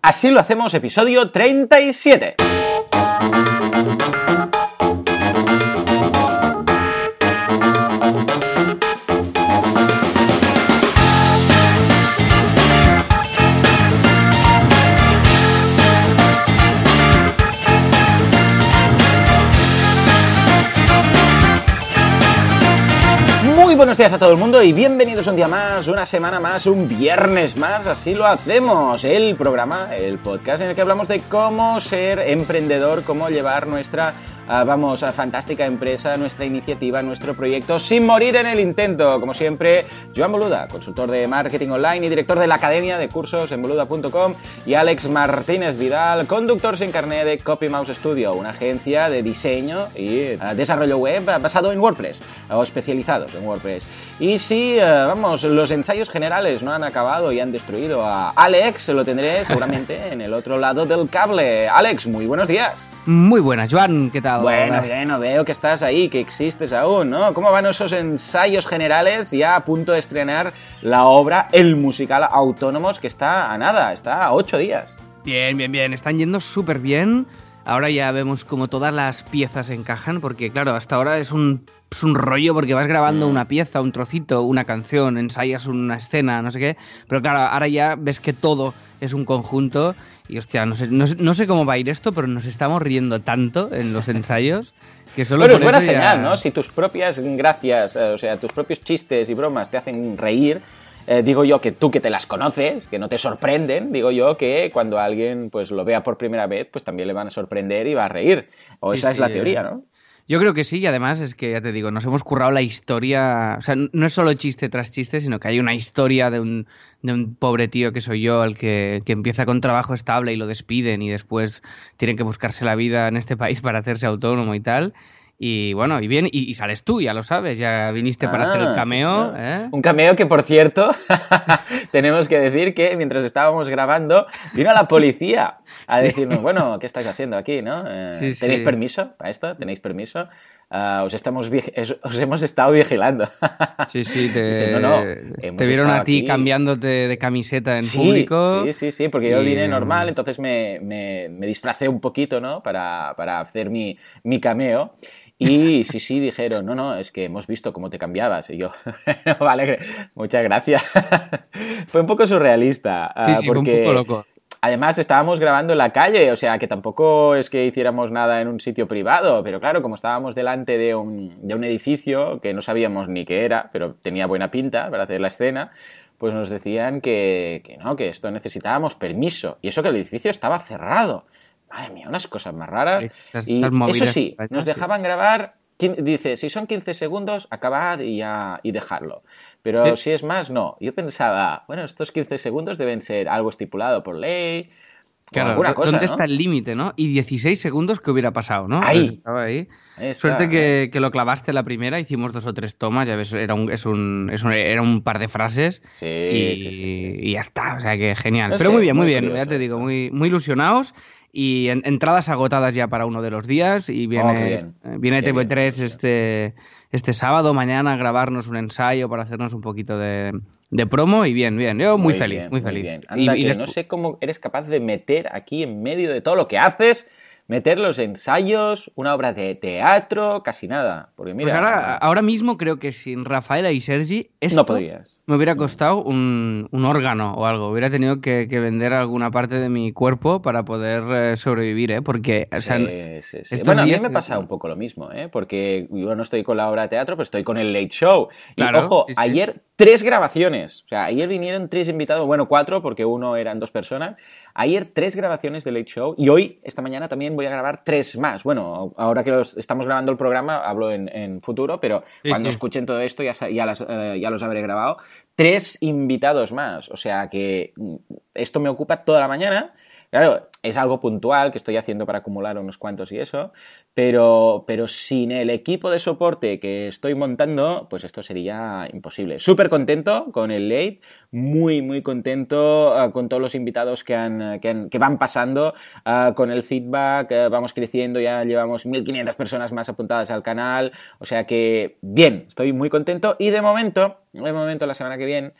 Así lo hacemos, episodio 37. Días a todo el mundo y bienvenidos un día más, una semana más, un viernes más, así lo hacemos, el programa, el podcast en el que hablamos de cómo ser emprendedor, cómo llevar nuestra ah, vamos, fantástica empresa, nuestra iniciativa, nuestro proyecto, sin morir en el intento. Como siempre, Joan Boluda, consultor de marketing online y director de la Academia de Cursos en boluda.com, y Alex Martínez Vidal, conductor sin carnet de Copy Mouse Studio, una agencia de diseño y ah, desarrollo web basado en WordPress, o especializados en WordPress. Y si, ah, vamos, los ensayos generales no han acabado y han destruido a Alex, lo tendré seguramente en el otro lado del cable. Alex, muy buenos días. Muy buenas, Joan, ¿qué tal? Bueno, bueno, veo que estás ahí, que existes aún, ¿no? ¿Cómo van esos ensayos generales ya a punto de estrenar la obra El Musical Autónomos, que está a nada, está a ocho días? Bien, bien, bien, están yendo súper bien. Ahora ya vemos como todas las piezas encajan, porque claro, hasta ahora es un, es un rollo porque vas grabando Mm. una pieza, un trocito, una canción, ensayas una escena, no sé qué. Pero claro, ahora ya ves que todo es un conjunto y hostia, no sé, no, no sé cómo va a ir esto, pero nos estamos riendo tanto en los ensayos que solo Bueno, es buena ya- señal, ¿no? Si tus propias gracias, eh, o sea, tus propios chistes y bromas te hacen reír, eh, digo yo que tú que te las conoces, que no te sorprenden, digo yo que cuando alguien pues lo vea por primera vez, pues también le van a sorprender y va a reír. O Sí, esa es la teoría, ¿no? Yo creo que sí, y además es que ya te digo, nos hemos currado la historia. O sea, no es solo chiste tras chiste, sino que hay una historia de un, de un pobre tío que soy yo, el que, que empieza con trabajo estable y lo despiden y después tienen que buscarse la vida en este país para hacerse autónomo y tal. Y bueno, y bien, y, y sales tú, ya lo sabes, ya viniste para hacer Ah, el sí, cameo. señor. ¿eh? Un cameo que, por cierto, tenemos que decir que mientras estábamos grabando, vino la policía a decirnos, bueno, ¿qué estáis haciendo aquí, no? Eh, Sí, sí. ¿Tenéis permiso para esto? ¿Tenéis permiso? Ah, os, estamos os hemos estado vigilando. Sí, sí, te, no, no, te vieron a ti aquí. cambiándote de camiseta en Sí, público. Sí, sí, sí, porque yo y, vine em, normal, entonces me, me, me disfracé un poquito, ¿no? Para, para hacer mi, mi cameo. Y sí, sí, dijeron, no, no, es que hemos visto cómo te cambiabas. Y yo, vale, muchas gracias. fue un poco surrealista. Sí, ah, sí, fue un porque poco loco. Además, estábamos grabando en la calle, o sea que tampoco es que hiciéramos nada en un sitio privado, pero claro, como estábamos delante de un, de un edificio que no sabíamos ni qué era, pero tenía buena pinta para hacer la escena, pues nos decían que, que no, que esto necesitábamos permiso. Y eso que el edificio estaba cerrado. Madre mía, unas cosas más raras. Estas- Y estas eso sí, nos sí. dejaban grabar, dice, si son 15 segundos, acabad y, ya, y dejarlo. Pero si es más, no. Yo pensaba, bueno, estos 15 segundos deben ser algo estipulado por ley. Claro, alguna ¿dó- cosa, ¿dónde ¿no? está el límite, no? Y 16 segundos que hubiera pasado, ¿no? Ahí. Pues estaba ahí. Ahí está, Suerte ¿eh? que, que lo clavaste la primera, hicimos dos o tres tomas, ya ves, era un, es un, es un- era un par de frases Sí, y, sí, y ya está, o sea que genial. No Pero sé, muy bien, muy muy bien, curioso ya te digo, muy, muy ilusionados y en- entradas agotadas ya para uno de los días y Oh, viene, eh, viene Qué bien, TV3 sí. este, este sábado, mañana a grabarnos un ensayo para hacernos un poquito de, de promo y bien, bien, yo muy, feliz, bien, muy feliz. bien. Y- Anda, y que les- no sé cómo eres capaz de meter aquí en medio de todo lo que haces, meter los ensayos, una obra de teatro, casi nada. Porque mira, Pues ahora, ahora mismo creo que sin Rafaela y Sergi esto no podrías. Me hubiera costado un, un órgano o algo. Hubiera tenido que, que vender alguna parte de mi cuerpo para poder eh, sobrevivir, ¿eh? Porque, o sea, Sí, sí, sí. estos Bueno, a mí me pasa un poco lo mismo, ¿eh? Porque yo no estoy con la obra de teatro, pero estoy con el Late Show. Y Claro, ojo, sí, sí. ayer tres grabaciones. O sea, ayer vinieron tres invitados, bueno, cuatro, porque uno eran dos personas. Ayer tres grabaciones del Late Show y hoy, esta mañana, también voy a grabar tres más. Bueno, ahora que los- estamos grabando el programa, hablo en, en futuro, pero Sí, cuando sí. escuchen todo esto ya, ya, las, eh, ya los habré grabado. Tres invitados más. O sea que mm, esto me ocupa toda la mañana. Claro, es algo puntual que estoy haciendo para acumular unos cuantos y eso, pero, pero sin el equipo de soporte que estoy montando, pues esto sería imposible. Súper contento con el late, muy, muy contento uh, con todos los invitados que, han, que, van pasando, uh, con el feedback, uh, vamos creciendo, ya llevamos 1500 personas más apuntadas al canal, o sea que bien, estoy muy contento y de momento, de momento la semana que viene,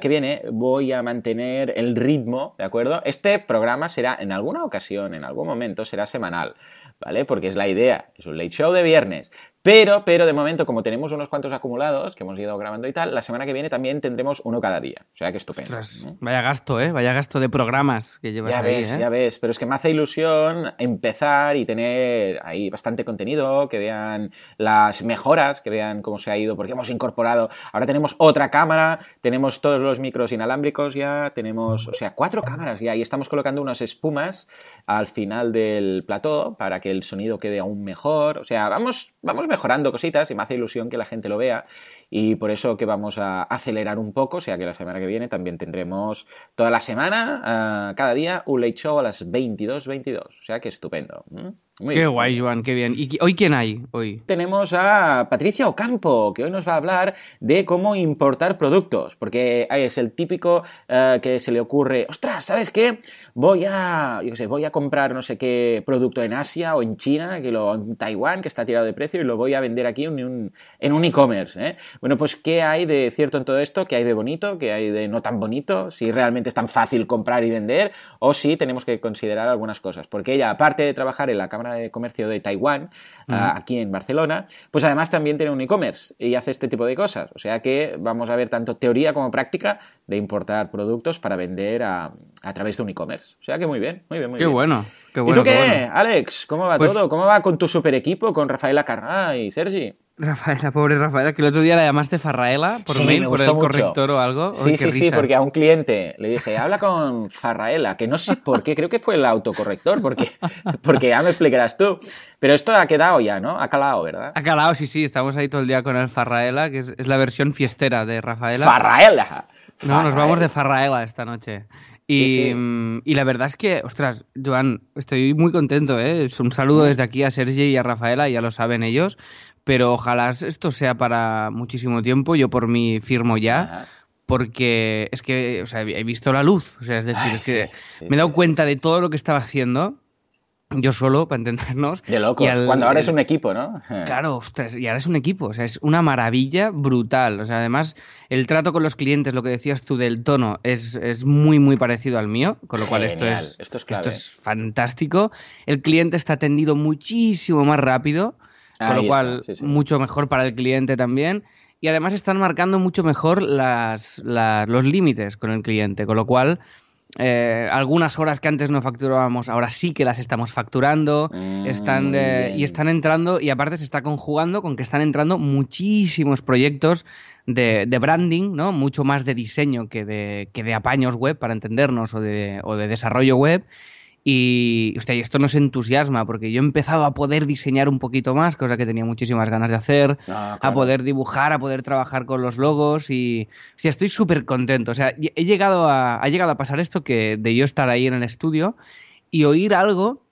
que viene voy a mantener el ritmo, ¿de acuerdo? Este programa será en alguna ocasión, en algún momento, será semanal. ¿vale? Porque es la idea, es un late show de viernes. Pero, pero de momento, como tenemos unos cuantos acumulados que hemos ido grabando y tal, la semana que viene también tendremos uno cada día. O sea que estupendo. Ostras, vaya gasto, ¿eh? Vaya gasto de programas que llevas ya ahí, ves, ¿eh? ya ves. Pero es que me hace ilusión empezar y tener ahí bastante contenido, que vean las mejoras, que vean cómo se ha ido, porque hemos incorporado. Ahora tenemos otra cámara, tenemos todos los micros inalámbricos ya, tenemos, o sea, cuatro cámaras ya y estamos colocando unas espumas al final del plató para que el sonido quede aún mejor. O sea, vamos, vamos mejorando cositas y me hace ilusión que la gente lo vea y por eso que vamos a acelerar un poco, o sea que la semana que viene también tendremos toda la semana, uh, cada día, un late show a las 22.22, 22. o sea que estupendo. Muy qué bien. guay, Joan, qué bien. ¿Y hoy quién hay? Hoy tenemos a Patricia Ocampo, que hoy nos va a hablar de cómo importar productos, porque es el típico uh, que se le ocurre, ostras, ¿sabes qué? Voy a, yo sé, voy a comprar no sé qué producto en Asia o en China, que lo, en Taiwán, que está tirado de precio, y lo voy a vender aquí en un, en un e-commerce. ¿eh? Bueno, pues ¿qué hay de cierto en todo esto? ¿Qué hay de bonito? ¿Qué hay de no tan bonito? Si realmente es tan fácil comprar y vender, o si tenemos que considerar algunas cosas. Porque ella, aparte de trabajar en la Cámara de Comercio de Taiwán, uh -huh. uh, aquí en Barcelona, pues además también tiene un e-commerce y hace este tipo de cosas. O sea que vamos a ver tanto teoría como práctica de importar productos para vender a, a través de un e-commerce. O sea que muy bien, muy bien, muy qué bien. Bueno, qué bueno. ¿Y tú qué, bueno. Alex? ¿Cómo va Pues- todo? ¿Cómo va con tu super equipo, con Rafaela Carrá y Sergi? Rafaela, pobre Rafaela, que el otro día la llamaste Farraela por Sí, mail, me por el mucho. corrector o algo. Sí, sí, sí, porque a un cliente le dije, habla con Farraela, que no sé por qué, creo que fue el autocorrector, porque, porque ya me explicarás tú. Pero esto ha quedado ya, ¿no? Ha calado, ¿verdad? Ha calado, sí, sí, estamos ahí todo el día con el Farraela, que es, es la versión fiestera de Rafaela. Farraela. No, nos vamos de Farraela. Esta noche. Y, Sí, sí. mm, y la verdad es que, ostras, Joan, estoy muy contento, ¿eh? Es Un saludo desde aquí a Sergi y a Rafaela, ya lo saben ellos, pero ojalá esto sea para muchísimo tiempo, yo por mí firmo ya, porque es que, o sea, he visto la luz, o sea, es decir, Ay, es que sí, sí, me he dado sí, cuenta de todo lo que estaba haciendo, yo solo, para entendernos. De locos. al- Cuando ahora es un equipo, ¿no? Claro, ostras, y ahora es un equipo, o sea, es una maravilla brutal. O sea, además, el trato con los clientes, lo que decías tú del tono, es, es muy, muy parecido al mío, con lo cual esto es, esto es clave. fantástico. El cliente está atendido muchísimo más rápido, con lo cual, sí, sí. mucho mejor para el cliente también. Y además están marcando mucho mejor las, los límites con el cliente, con lo cual eh, algunas horas que antes no facturábamos, ahora sí que las estamos facturando, Mm, están de- y están entrando, y aparte se está conjugando con que están entrando muchísimos proyectos de, de branding, ¿no? Mucho más de diseño que de, que de apaños web, para entendernos, o de, o de desarrollo web. Y, hostia, y esto nos entusiasma, porque yo he empezado a poder diseñar un poquito más, cosa que tenía muchísimas ganas de hacer, No, a poder dibujar, a poder trabajar con los logos y hostia, estoy súper contento. O sea, he llegado a, ha llegado a pasar esto que de yo estar ahí en el estudio y oír algo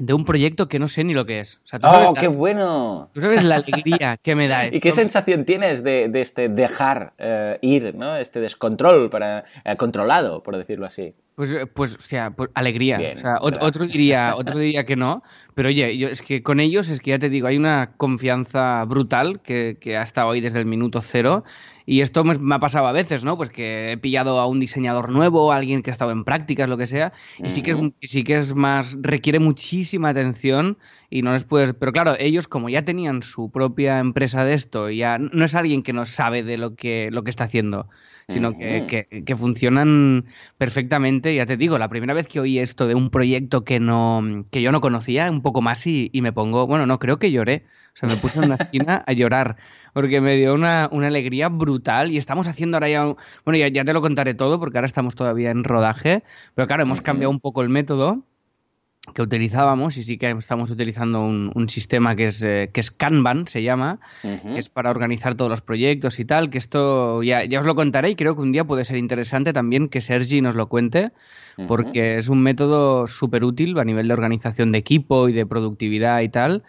de un proyecto que no sé ni lo que es. O sea, tú sabes, ¡Oh, la, qué bueno! tú sabes la alegría que me da esto. ¿Y qué sensación tienes de, de este dejar eh, ir, ¿no? Este descontrol para, eh, controlado, por decirlo así. Pues, eh, pues, hostia, pues, alegría. Bien, o sea, otro diría, otro diría que no, pero oye, yo, es que con ellos es que ya te digo, hay una confianza brutal que, que ha estado ahí desde el minuto cero. Y esto me, me ha pasado a veces, ¿no? Pues que he pillado a un diseñador nuevo, a alguien que ha estado en prácticas, lo que sea, y sí que es, sí que es más, requiere muchísima atención y no les puedes. Pero claro, ellos, como ya tenían su propia empresa de esto, ya no es alguien que no sabe de lo que, lo que está haciendo, sino que, que- que funcionan perfectamente. Ya te digo, la primera vez que oí esto de un proyecto que no que yo no conocía, un poco más y, y me pongo, bueno, no, creo que lloré. O sea, me puse en una esquina a llorar porque me dio una, una alegría brutal y estamos haciendo ahora ya, bueno, ya, ya te lo contaré todo porque ahora estamos todavía en rodaje, pero claro, hemos cambiado un poco el método que utilizábamos y sí que estamos utilizando un, sistema que es, eh, que es Kanban, se llama, que es para organizar todos los proyectos y tal, que esto ya, ya os lo contaré y creo que un día puede ser interesante también que Sergi nos lo cuente, porque es un método súper útil a nivel de organización de equipo y de productividad y tal.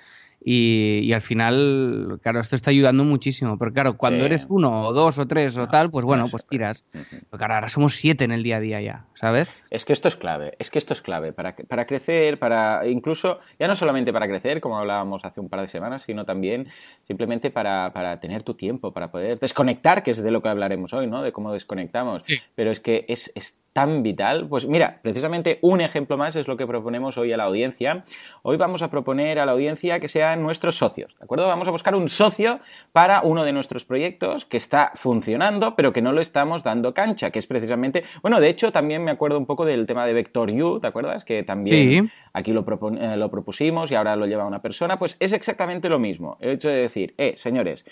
Y, al final, claro, esto está ayudando muchísimo. Porque claro, cuando eres uno o dos o tres o tal, pues bueno, pues tiras. Pero claro, ahora somos siete en el día a día ya, ¿sabes? Es que esto es clave, es que esto es clave para, para crecer, para incluso, ya no solamente para crecer, como hablábamos hace un par de semanas, sino también simplemente para, para tener tu tiempo, para poder desconectar, que es de lo que hablaremos hoy, ¿no? De cómo desconectamos. Pero es que es, es tan vital? Pues mira, precisamente un ejemplo más es lo que proponemos hoy a la audiencia. Hoy vamos a proponer a la audiencia que sean nuestros socios, ¿de acuerdo? Vamos a buscar un socio para uno de nuestros proyectos que está funcionando, pero que no lo estamos dando cancha, que es precisamente, bueno, de hecho también me acuerdo un poco del tema de Vector U, ¿te acuerdas? Que también aquí lo, eh, lo, propusimos y ahora lo lleva una persona, pues es exactamente lo mismo. El hecho de decir, eh, señores,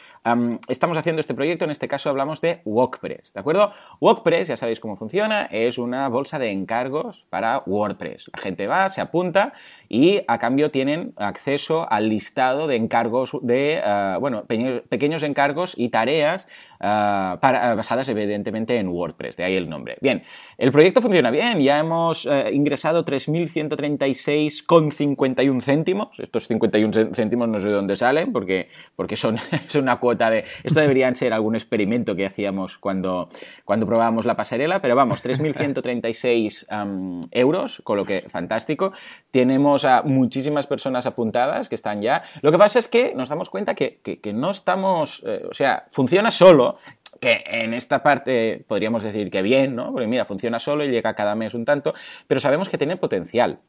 estamos haciendo este proyecto, en este caso hablamos de WordPress, ¿de acuerdo? WordPress, ya sabéis cómo funciona, es una bolsa de encargos para WordPress. La gente va, se apunta y a cambio tienen acceso al listado de encargos de, uh, bueno, pequeños encargos y tareas uh, para, basadas evidentemente en WordPress, de ahí el nombre. Bien, el proyecto funciona bien, ya hemos uh, ingresado 3.136,51 céntimos, estos 51 céntimos no sé de dónde salen porque, porque son, es una cuota de... Esto deberían ser algún experimento que hacíamos cuando, cuando probábamos la pasarela, pero vamos, 3.136 um, euros, con lo que fantástico. Tenemos a muchísimas personas apuntadas que están ya. Lo que pasa es que nos damos cuenta que, no estamos, eh, o sea, funciona solo, que en esta parte podríamos decir que bien, ¿no? Porque mira, funciona solo y llega cada mes un tanto, pero sabemos que tiene potencial.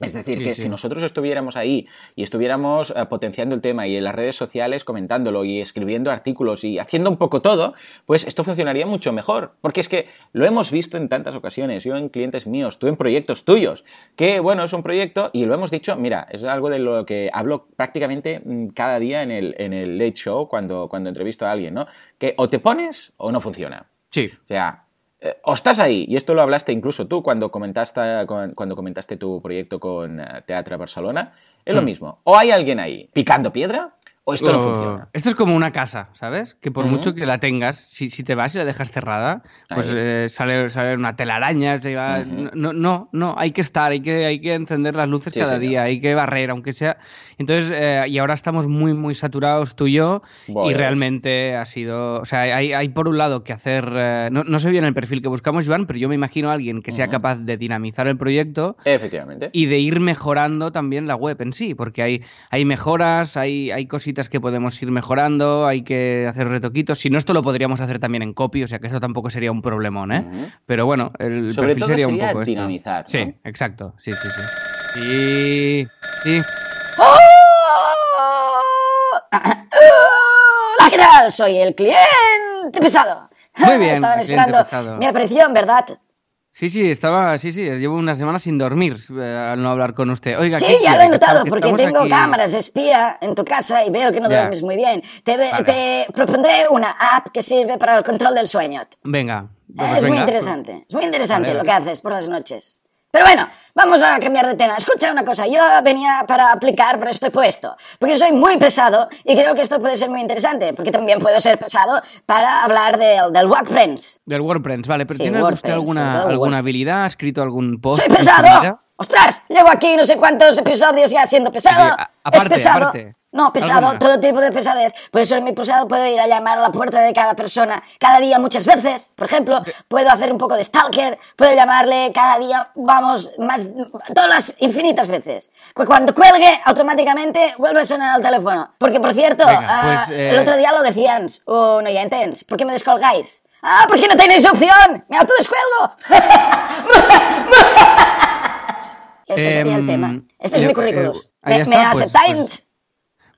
Es decir, que si nosotros estuviéramos ahí y estuviéramos eh, potenciando el tema y en las redes sociales comentándolo y escribiendo artículos y haciendo un poco todo, pues esto funcionaría mucho mejor. Porque es que lo hemos visto en tantas ocasiones, yo en clientes míos, tú en proyectos tuyos, que bueno, es un proyecto y lo hemos dicho, mira, es algo de lo que hablo prácticamente mm, cada día en el, en el Late Show cuando, cuando entrevisto a alguien, ¿no? Que o te pones o no funciona. Sí. O sea, eh, o estás ahí, y esto lo hablaste incluso tú cuando comentaste, cuando comentaste tu proyecto con eh, Teatro Barcelona, es lo mm. mismo. O hay alguien ahí picando piedra, esto no funciona? Esto es como una casa, ¿sabes? Que por mucho que la tengas, si, te vas y la dejas cerrada, pues eh, sale, sale, una telaraña, te no, no, no, hay que estar, hay que, hay que encender las luces cada día, hay que barrer, aunque sea. Entonces, eh, y ahora estamos muy, muy saturados tú y yo, y realmente ha sido, o sea, hay, hay por un lado que hacer, eh, no, no, sé bien el perfil que buscamos, Joan, pero yo me imagino a alguien que sea capaz de dinamizar el proyecto. Efectivamente. Y de ir mejorando también la web en sí, porque hay, hay mejoras, hay, hay cositas que podemos ir mejorando, hay que hacer retoquitos. Si no, esto lo podríamos hacer también en copy, o sea que eso tampoco sería un problemón, ¿eh? Pero bueno, el Sobre perfil sería, un poco dinamizar. Sí, exacto. Sí, sí, sí. Y. Sí. ¡Oh! Hola, ¿qué tal? Soy el cliente pesado. Muy bien. Estaban esperando mi aparición, ¿verdad? Sí, sí, estaba, sí, sí, llevo una semana sin dormir eh, al no hablar con usted. Oiga, sí, ya lo he notado, porque tengo cámaras espía en tu casa y veo que no duermes muy bien. Te, te, propondré una app que sirve para el control del sueño. Venga. Pues es muy interesante, es muy interesante lo que haces por las noches. Pero bueno, vamos a cambiar de tema. Escucha una cosa, yo venía para aplicar para este puesto, porque soy muy pesado y creo que esto puede ser muy interesante, porque también puedo ser pesado para hablar del, del WordPress. Del WordPress, vale, pero ¿tiene usted alguna, alguna habilidad? ¿Ha escrito algún post? ¡Soy pesado! ¡Ostras! Llevo aquí no sé cuántos episodios ya siendo pesado. es pesado. No, pesado, todo tipo de pesadez. Puede ser muy pesado, puedo ir a llamar a la puerta de cada persona cada día muchas veces. Por ejemplo, puedo hacer un poco de stalker, puedo llamarle cada día, vamos, más, todas las infinitas veces. Cuando cuelgue, automáticamente vuelve a sonar el teléfono. Porque, por cierto, ah, pues, el otro eh, día lo decíans, o no ya entens, ¿por qué me descolgáis? Ah, porque no tenéis opción, me autodescuelgo. este sería el tema. Em, este es mi currículum. Eh, ¿Me, aceptáis? Pues,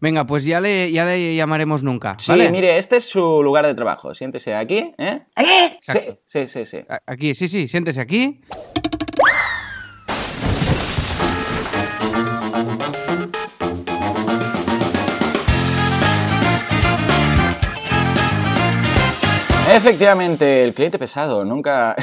Venga, pues ya le, ya le llamaremos nunca. Sí, mire, este es su lugar de trabajo. Siéntese aquí, ¿eh? ¿Aquí? Sí, sí, sí, sí. Aquí, sí, sí, siéntese aquí. Efectivamente, el cliente pesado. Nunca,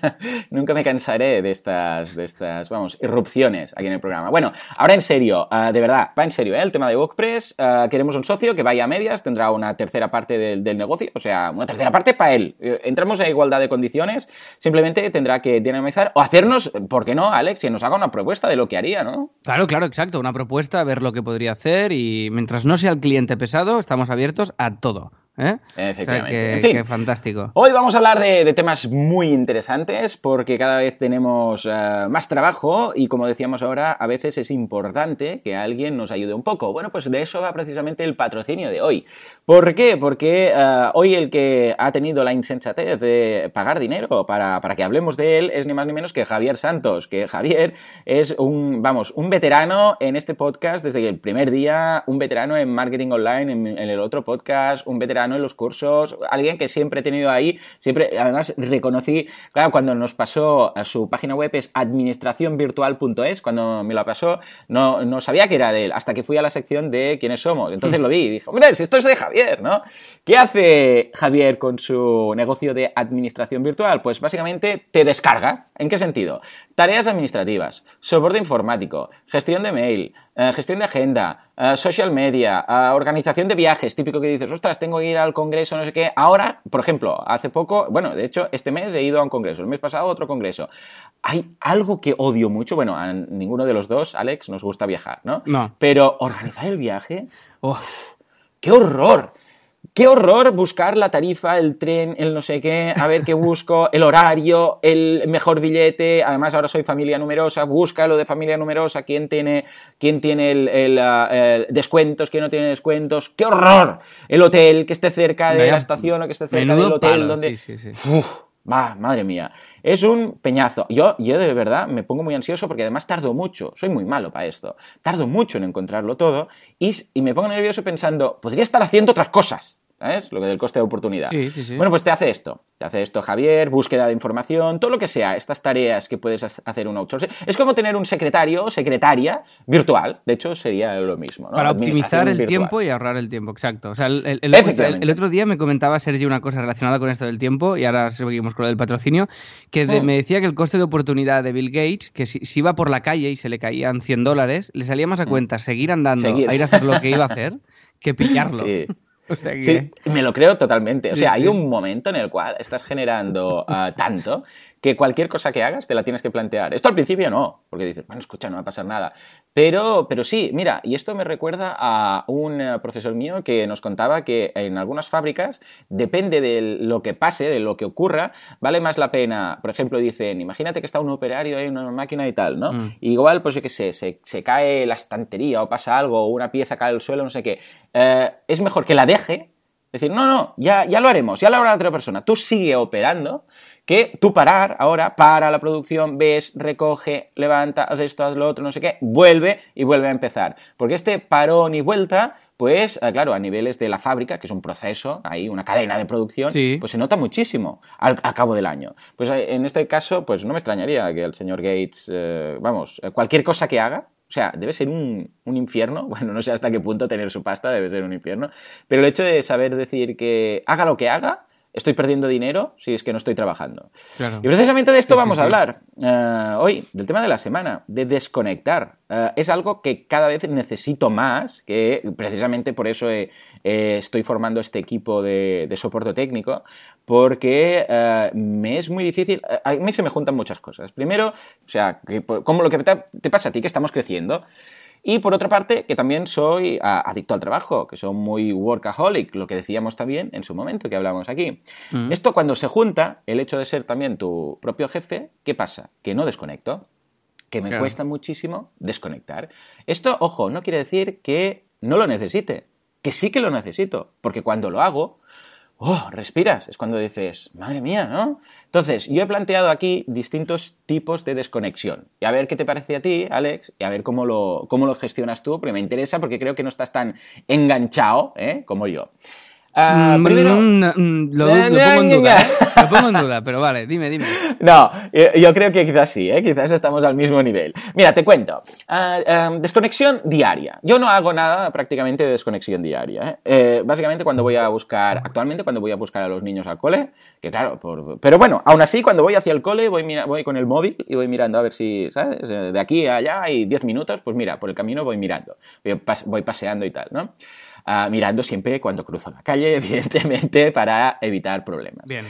nunca me cansaré de estas, de estas, vamos, irrupciones aquí en el programa. Bueno, ahora en serio, ah, de verdad, va en serio, ¿eh? el tema de WordPress. Ah, queremos un socio que vaya a medias, tendrá una tercera parte del, del negocio, o sea, una tercera parte para él. Eh, entramos en igualdad de condiciones, simplemente tendrá que dinamizar o hacernos, ¿por qué no, Alex? Que nos haga una propuesta de lo que haría, ¿no? Claro, claro, exacto. Una propuesta, ver lo que podría hacer y mientras no sea el cliente pesado, estamos abiertos a todo. ¿Eh? Efectivamente. fantástico. Hoy vamos a hablar de, temas muy interesantes porque cada vez tenemos eh, más trabajo y como decíamos ahora, a veces es importante que alguien nos ayude un poco. Bueno, pues de eso va precisamente el patrocinio de hoy. ¿Por qué? Porque eh, hoy el que ha tenido la insensatez de pagar dinero para, para, que hablemos de él es ni más ni menos que Javier Santos, que Javier es un, vamos, un veterano en este podcast desde el primer día, un veterano en marketing online en el otro podcast, un veterano en los cursos, alguien que siempre he tenido ahí, siempre, además reconocí, claro, cuando nos pasó a su página web es administracionvirtual.es, cuando me lo pasó, no, no sabía que era de él, hasta que fui a la sección de quiénes somos, entonces lo vi y dije, hombre, esto es de Javier, ¿no? ¿Qué hace Javier con su negocio de administración virtual? Pues básicamente te descarga, ¿en qué sentido? Tareas administrativas, soporte informático, gestión de mail, eh, gestión de agenda, eh, social media, eh, organización de viajes, típico que dices, ostras, tengo que ir al congreso, no sé qué. Ahora, por ejemplo, hace poco, bueno, de hecho, este mes he ido a un congreso, el mes pasado otro congreso. Hay algo que odio mucho, bueno, a ninguno de los dos, Alex, nos gusta viajar, ¿no? No. Pero organizar el viaje, ¡qué horror! Qué horror buscar la tarifa, el tren, el no sé qué, a ver qué busco, el horario, el mejor billete. Además, ahora soy familia numerosa, busca lo de familia numerosa, quién tiene, quién tiene el, ah, descuentos, quién no tiene descuentos. ¡Qué horror! El hotel que esté cerca de la estación o que esté cerca del hotel donde. Sí, sí, sí. Uf, madre mía. Es un peñazo. Yo, yo de verdad me pongo muy ansioso porque además tardo mucho. Soy muy malo para esto. Tardo mucho en encontrarlo todo y, y me pongo nervioso pensando, podría estar haciendo otras cosas. ¿Sabes? Lo que del coste de oportunidad. Sí, sí, sí. Bueno, pues te hace esto. Te hace esto Javier, búsqueda de información, todo lo que sea, estas tareas que puedes hacer un outsourcing. Es como tener un secretario o secretaria virtual. De hecho, sería lo mismo. ¿no? Para optimizar el tiempo y ahorrar el tiempo, exacto. O sea, el, el, otro día me comentaba Sergio una cosa relacionada con esto del tiempo, y ahora seguimos con lo del patrocinio, que oh. me decía que el coste de oportunidad de Bill Gates, que si, iba por la calle y se le caían 100 dólares, le salía más a mm. cuenta seguir andando a ir a hacer lo que iba a hacer que pillarlo. Sí. Sí, me lo creo totalmente. O sea, hay un momento en el cual estás generando ah, tanto que cualquier cosa que hagas te la tienes que plantear. Esto al principio no, porque dices, bueno, escucha, no va a pasar nada. Pero, pero sí, mira, y esto me recuerda a un eh, profesor mío que nos contaba que en algunas fábricas, depende de lo que pase, de lo que ocurra, vale más la pena, por ejemplo, dicen, imagínate que está un operario en una máquina y tal, ¿no? Mm. igual, pues yo qué sé, se, se, cae la estantería o pasa algo, o una pieza cae al suelo, no sé qué. Eh, es mejor que la deje, decir, no, no, ya, ya lo haremos, ya lo hará otra persona. Tú sigue operando que tú parar ahora, para la producción, ves, recoge, levanta, hace esto, haz lo otro, no sé qué, vuelve y vuelve a empezar. Porque este parón y vuelta, pues eh, claro, a niveles de la fábrica, que es un proceso, ahí una cadena de producción, pues se nota muchísimo al, cabo del año. Pues eh, en este caso, pues no me extrañaría que el señor Gates, eh, vamos, cualquier cosa que haga, o sea, debe ser un, un, infierno. Bueno, no sé hasta qué punto tener su pasta debe ser un infierno. Pero el hecho de saber decir que haga lo que haga, estoy perdiendo dinero si es que no estoy trabajando. Y precisamente de esto vamos a hablar eh, hoy, del tema de la semana, de desconectar. Eh, es algo que cada vez necesito más, que precisamente por eso estoy formando este equipo de, soporte técnico, porque eh, me es muy difícil, a mí se me juntan muchas cosas. Primero, o sea, como lo que te pasa a ti, que estamos creciendo, y por otra parte, que también soy adicto al trabajo, que soy muy workaholic, lo que decíamos también en su momento que hablamos aquí. Mm. Esto cuando se junta, el hecho de ser también tu propio jefe, ¿qué pasa? Que no desconecto, que me cuesta muchísimo desconectar. Esto, ojo, no quiere decir que no lo necesite, que sí que lo necesito, porque cuando lo hago, oh, respiras, es cuando dices, madre mía, ¿no? Entonces, yo he planteado aquí distintos tipos de desconexión. Y a ver qué te parece a ti, Alex, y a ver cómo lo, cómo lo gestionas tú, porque me interesa, porque creo que no estás tan enganchado ¿eh? como yo. Mm, primero, mm, mm, lo, pongo en duda, ¿eh? lo pongo en duda, pero vale, dime, dime. No, yo creo que quizás sí, ¿eh? quizás estamos al mismo nivel. Mira, te cuento. Em, desconexión diaria. Yo no hago nada prácticamente de desconexión diaria. ¿eh? ¿eh? básicamente cuando voy a buscar, actualmente cuando voy a buscar a los niños al cole, que claro, pero bueno, aún así cuando voy hacia el cole voy, voy con el móvil y voy mirando a ver si, ¿sabes? De aquí a allá hay 10 minutos, pues mira, por el camino voy mirando, voy paseando y tal, ¿no? Ah, mirando siempre cuando cruzo la calle, evidentemente, para evitar problemas. Bien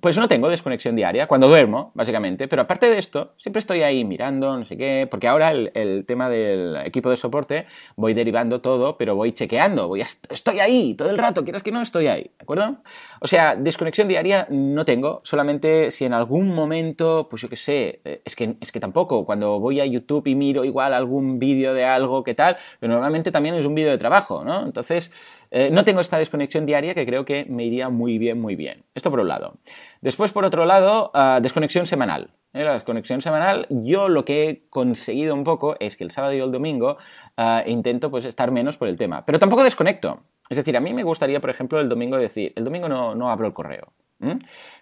pues no tengo desconexión diaria, cuando duermo, básicamente, pero aparte de esto, siempre estoy ahí mirando, no sé qué, porque ahora el, tema del equipo de soporte voy derivando todo, pero voy chequeando, voy estoy ahí todo el rato, quieras que no, estoy ahí, ¿de acuerdo? O sea, desconexión diaria no tengo, solamente si en algún momento, pues yo qué sé, eh, es que, es que tampoco, cuando voy a YouTube y miro igual algún vídeo de algo que tal, pero normalmente también es un vídeo de trabajo, ¿no? Entonces, eh, no tengo esta desconexión diaria que creo que me iría muy bien, muy bien. Esto por un lado. Después, por otro lado, ah, desconexión semanal. ¿eh? La desconexión semanal, yo lo que he conseguido un poco es que el sábado y el domingo ah, intento pues estar menos por el tema. Pero tampoco desconecto. Es decir, a mí me gustaría, por ejemplo, el domingo decir, el domingo no, no abro el correo.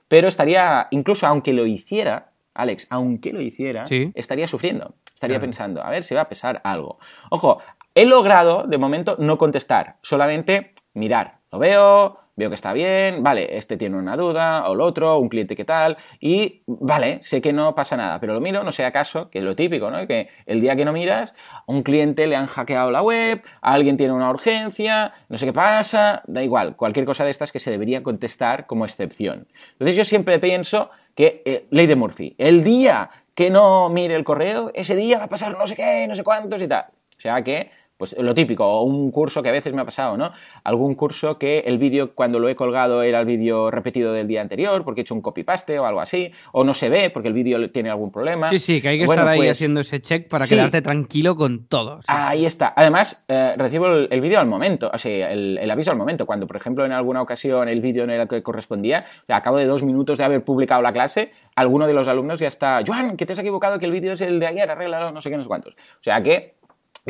Pero estaría, incluso aunque lo hiciera, Alex, aunque lo hiciera, estaría sufriendo. Estaría pensando, a ver si va a pesar algo. Ojo, He logrado, de momento, no contestar, solamente mirar. Lo veo, veo que está bien, vale, este tiene una duda, o el otro, un cliente que tal, y vale, sé que no pasa nada, pero lo miro, no sé acaso, que es lo típico, ¿no? Que el día que no miras, a un cliente le han hackeado la web, alguien tiene una urgencia, no sé qué pasa, da igual, cualquier cosa de estas que se debería contestar como excepción. Entonces yo siempre pienso que, eh, ley de Murphy, el día que no mire el correo, ese día va a pasar no sé qué, no sé cuántos y tal. O sea que pues lo típico, o un curso que a veces me ha pasado, ¿no? Algún curso que el vídeo cuando lo he colgado era el vídeo repetido del día anterior porque he hecho un copy-paste o algo así, o no se ve porque el vídeo tiene algún problema. Sí, sí, que hay que estar ahí pues haciendo ese check para quedarte tranquilo con todo. ahí está. Además, eh, recibo el, vídeo al momento, o sea, el, aviso al momento. Cuando, por ejemplo, en alguna ocasión el vídeo no era el que correspondía, o sea, a cabo de dos minutos de haber publicado la clase, alguno de los alumnos ya está, Joan, que te has equivocado, que el vídeo es el de ayer, arréglalo, no sé qué, no sé cuántos. O sea que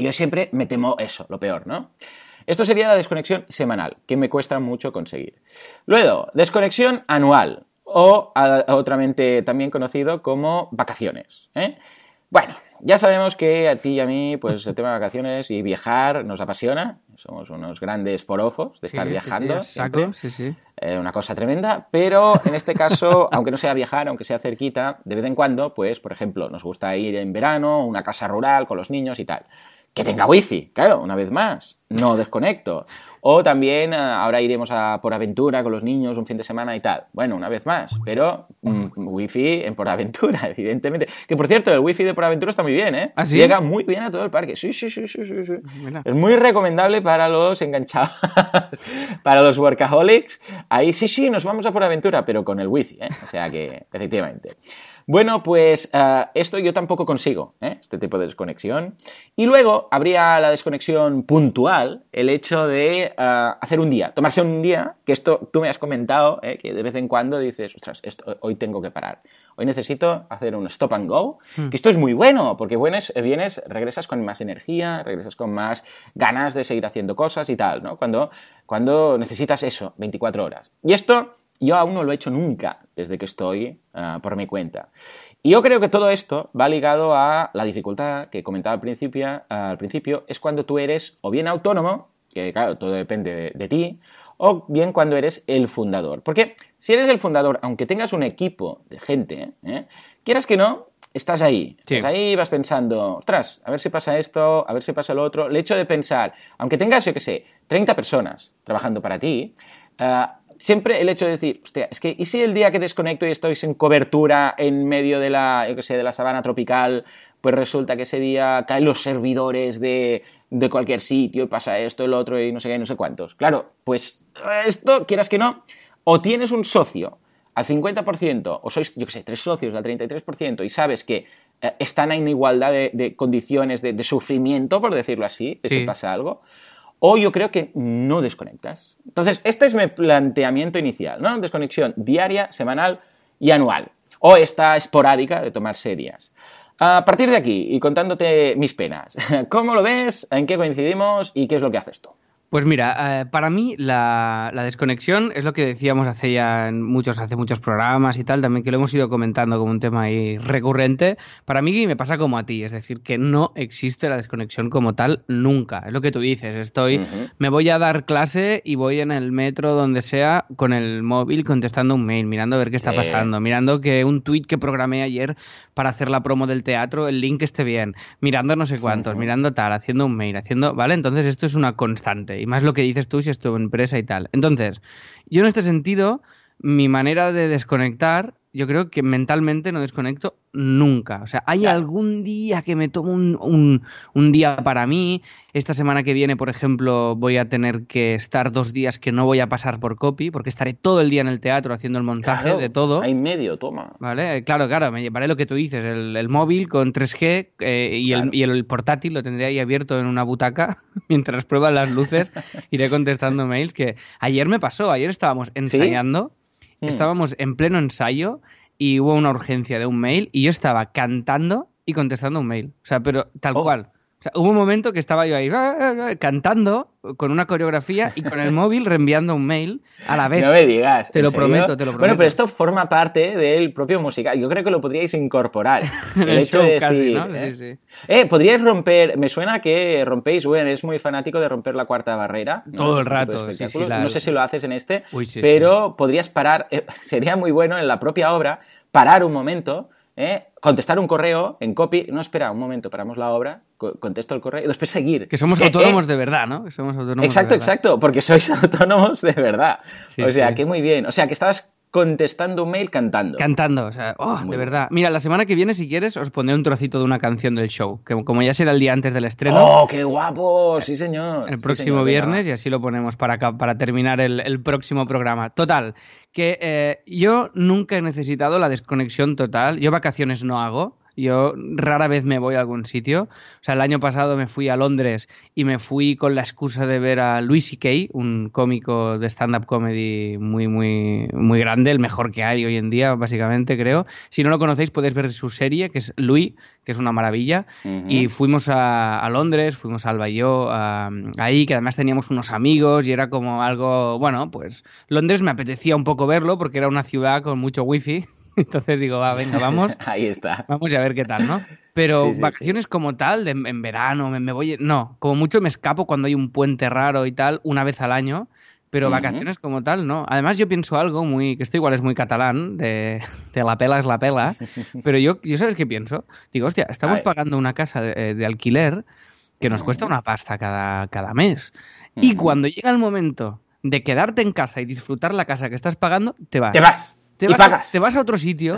yo siempre me temo eso, lo peor, ¿no? Esto sería la desconexión semanal, que me cuesta mucho conseguir. Luego, desconexión anual, o otramente también conocido como vacaciones. ¿eh? Bueno, ya sabemos que a ti y a mí, pues el tema de vacaciones y viajar nos apasiona. Somos unos grandes forofos de estar viajando. Sí, sí, sí. Eh, una cosa tremenda. Pero en este caso, aunque no sea viajar, aunque sea cerquita, de vez en cuando, pues, por ejemplo, nos gusta ir en verano, una casa rural con los niños y tal que tenga wifi, claro, una vez más, no desconecto. O también eh, ahora iremos a por aventura con los niños un fin de semana y tal. Bueno, una vez más, pero mm, wifi en por aventura, evidentemente. Que por cierto, el wifi de por aventura está muy bien, ¿eh? ¿Ah, Llega muy bien a todo el parque. Sí, sí, sí, sí, sí. sí. Es muy recomendable para los enganchados, para los workaholics. Ahí sí, sí, nos vamos a por aventura, pero con el wifi, ¿eh? O sea que, efectivamente. Bueno, pues eh, esto yo tampoco consigo, ¿eh? este tipo de desconexión. Y luego habría la desconexión puntual, el hecho de eh, hacer un día, tomarse un día, que esto tú me has comentado, que de vez en cuando dices, ostras, hoy tengo que parar. Hoy necesito hacer un stop and go, hmm. que esto es muy bueno, porque vienes, vienes, regresas con más energía, regresas con más ganas de seguir haciendo cosas y tal, ¿no? Cuando, cuando necesitas eso, 24 horas. Y esto yo aún no lo he hecho nunca desde que estoy ah, por mi cuenta. Y yo creo que todo esto va ligado a la dificultad que comentaba al principio, al principio es cuando tú eres o bien autónomo, que claro, todo depende de, ti, o bien cuando eres el fundador. Porque si eres el fundador, aunque tengas un equipo de gente, ¿eh? quieras que no, estás ahí. Estás ahí vas pensando, ostras, a ver si pasa esto, a ver si pasa lo otro. El hecho de pensar, aunque tengas, yo qué sé, 30 personas trabajando para ti, ah, siempre el hecho de decir, hostia, es que, ¿y si el día que desconecto y estoy sin cobertura en medio de la, yo sé, de la sabana tropical, pues resulta que ese día caen los servidores de, de cualquier sitio y pasa esto, el otro y no sé qué, no sé cuántos? Claro, pues esto, quieras que no, o tienes un socio al 50%, o sois, yo qué sé, tres socios al 33%, y sabes que eh, están en igualdad de, condiciones de, sufrimiento, por decirlo así, de si pasa algo, o yo creo que no desconectas. Entonces, este es mi planteamiento inicial, ¿no? Desconexión diaria, semanal y anual. O esta esporádica de tomar serias. A partir de aquí, y contándote mis penas, ¿cómo lo ves? ¿En qué coincidimos? ¿Y qué es lo que haces tú? Pues mira, eh, para mí la, desconexión es lo que decíamos hace ya muchos, hace muchos programas y tal, también que lo hemos ido comentando como un tema ahí recurrente. Para mí me pasa como a ti, es decir, que no existe la desconexión como tal nunca. Es lo que tú dices, estoy, me voy a dar clase y voy en el metro, donde sea, con el móvil contestando un mail, mirando a ver qué está pasando, mirando que un tweet que programé ayer para hacer la promo del teatro, el link esté bien, mirando no sé cuántos, mirando tal, haciendo un mail, haciendo, ¿vale? Entonces esto es una constante y más lo que dices tú si es tu empresa y tal. Entonces, yo en este sentido, mi manera de desconectar, yo creo que mentalmente no desconecto nunca. O sea, hay algún día que me tomo un, un, día para mí. Esta semana que viene, por ejemplo, voy a tener que estar dos días que no voy a pasar por copy, porque estaré todo el día en el teatro haciendo el montaje de todo. Hay medio, toma. Vale, claro, claro, me llevaré lo que tú dices, el, móvil con 3G eh, y, el, y, el, portátil lo tendré ahí abierto en una butaca mientras prueban las luces. iré contestando mails que ayer me pasó, ayer estábamos ensayando. Mm. Estábamos en pleno ensayo y hubo una urgencia de un mail y yo estaba cantando y contestando un mail. O sea, pero tal oh. cual. O sea, hubo un momento que estaba yo ahí ah, ah, ah, cantando con una coreografía y con el móvil reenviando un mail a la vez. No me digas. Te lo prometo, te lo prometo. Bueno, pero esto forma parte del propio musical. Yo creo que lo podríais incorporar. el, hecho de decir, ¿no? ¿eh? Sí, sí. Eh, podríais romper. Me suena que rompéis. Bueno, es muy fanático de romper la cuarta barrera. Todo el este rato. Sí, No sé si lo haces en este, pero podrías parar. Eh, sería muy bueno en la propia obra parar un momento ¿eh? contestar un correo en copy, no espera un momento, paramos la obra, contesto el correo y después seguir. Que somos autónomos de verdad, ¿no? Que somos autónomos exacto, exacto, porque sois autónomos de verdad. o sea, que muy bien. O sea, que estabas contestando un mail cantando. Cantando, o sea, oh, de verdad. Mira, la semana que viene, si quieres, os pondré un trocito de una canción del show, que como ya será el día antes del estreno. ¡Oh, qué guapo! Sí, señor. El próximo viernes, y así lo ponemos para, para terminar el, próximo programa. Total, que eh, yo nunca he necesitado la desconexión total. Yo vacaciones no hago. Yo rara vez me voy a algún sitio. O sea, el año pasado me fui a Londres y me fui con la excusa de ver a Louis C.K., un cómico de stand-up comedy muy, muy, muy grande, el mejor que hay hoy en día, básicamente, creo. Si no lo conocéis, podéis ver su serie, que es Louis, que es una maravilla. Y fuimos a, Londres, fuimos a Alba y yo, ahí, que además teníamos unos amigos y era como algo, bueno, pues Londres me apetecía un poco verlo porque era una ciudad con mucho wifi Entonces digo, va, venga, vamos. Ahí está. Vamos a ver qué tal, ¿no? Pero vacaciones como tal, en verano, me, voy. No, como mucho me escapo cuando hay un puente raro y tal, una vez al año. Pero vacaciones como tal, no. Además, yo pienso algo muy. que esto igual es muy catalán, de, la pela es la pela. pero yo, yo, ¿sabes qué pienso? Digo, hostia, estamos pagando una casa de, alquiler que nos cuesta una pasta cada, cada mes. Y cuando llega el momento de quedarte en casa y disfrutar la casa que estás pagando, te vas. Te vas. Te vas, A, te vas, a, otro sitio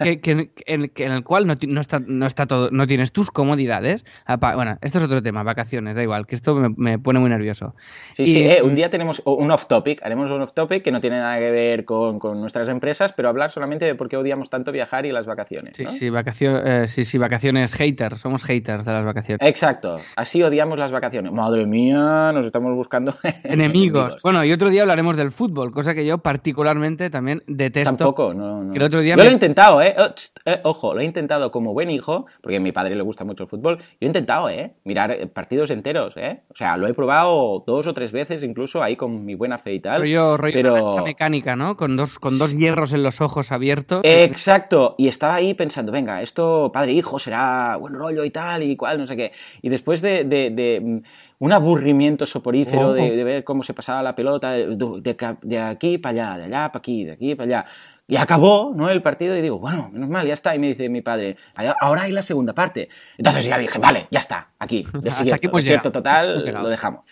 que, en, el cual no, no, está, no, está todo, no tienes tus comodidades. bueno, esto es otro tema, vacaciones, da igual, que esto me, pone muy nervioso. Sí, sí, eh, un día tenemos un off-topic, haremos un off-topic que no tiene nada que ver con, nuestras empresas, pero hablar solamente de por qué odiamos tanto viajar y las vacaciones. Sí, sí, vacaciones, eh, sí, sí, vacaciones haters, somos haters de las vacaciones. Exacto, así odiamos las vacaciones. Madre mía, nos estamos buscando enemigos. Bueno, y otro día hablaremos del fútbol, cosa que yo particularmente también detesto. Tampoco, no. Que el otro día Yo lo he intentado, ¿eh? Oh, ¿eh? Ojo, lo he intentado como buen hijo, porque a mi padre le gusta mucho el fútbol. Yo he intentado, ¿eh? Mirar eh, partidos enteros, ¿eh? O sea, lo he probado dos o tres veces, incluso ahí con mi buena fe y tal. Rollo, rollo pero... mecánica, ¿no? Con dos, con dos hierros en los ojos abiertos. Exacto. Y estaba ahí pensando, venga, esto padre-hijo será buen rollo y tal y cual, no sé qué. Y después de, de un aburrimiento soporífero oh. de, ver cómo se pasaba la pelota de, aquí para allá, de allá para aquí, de aquí para allá. Y acabó, ¿no? El partido y digo, bueno, menos mal, ya está. Y me dice mi padre, ahora hay la segunda parte. Entonces ya dije, vale, ya está, aquí, desierto, desierto total, lo dejamos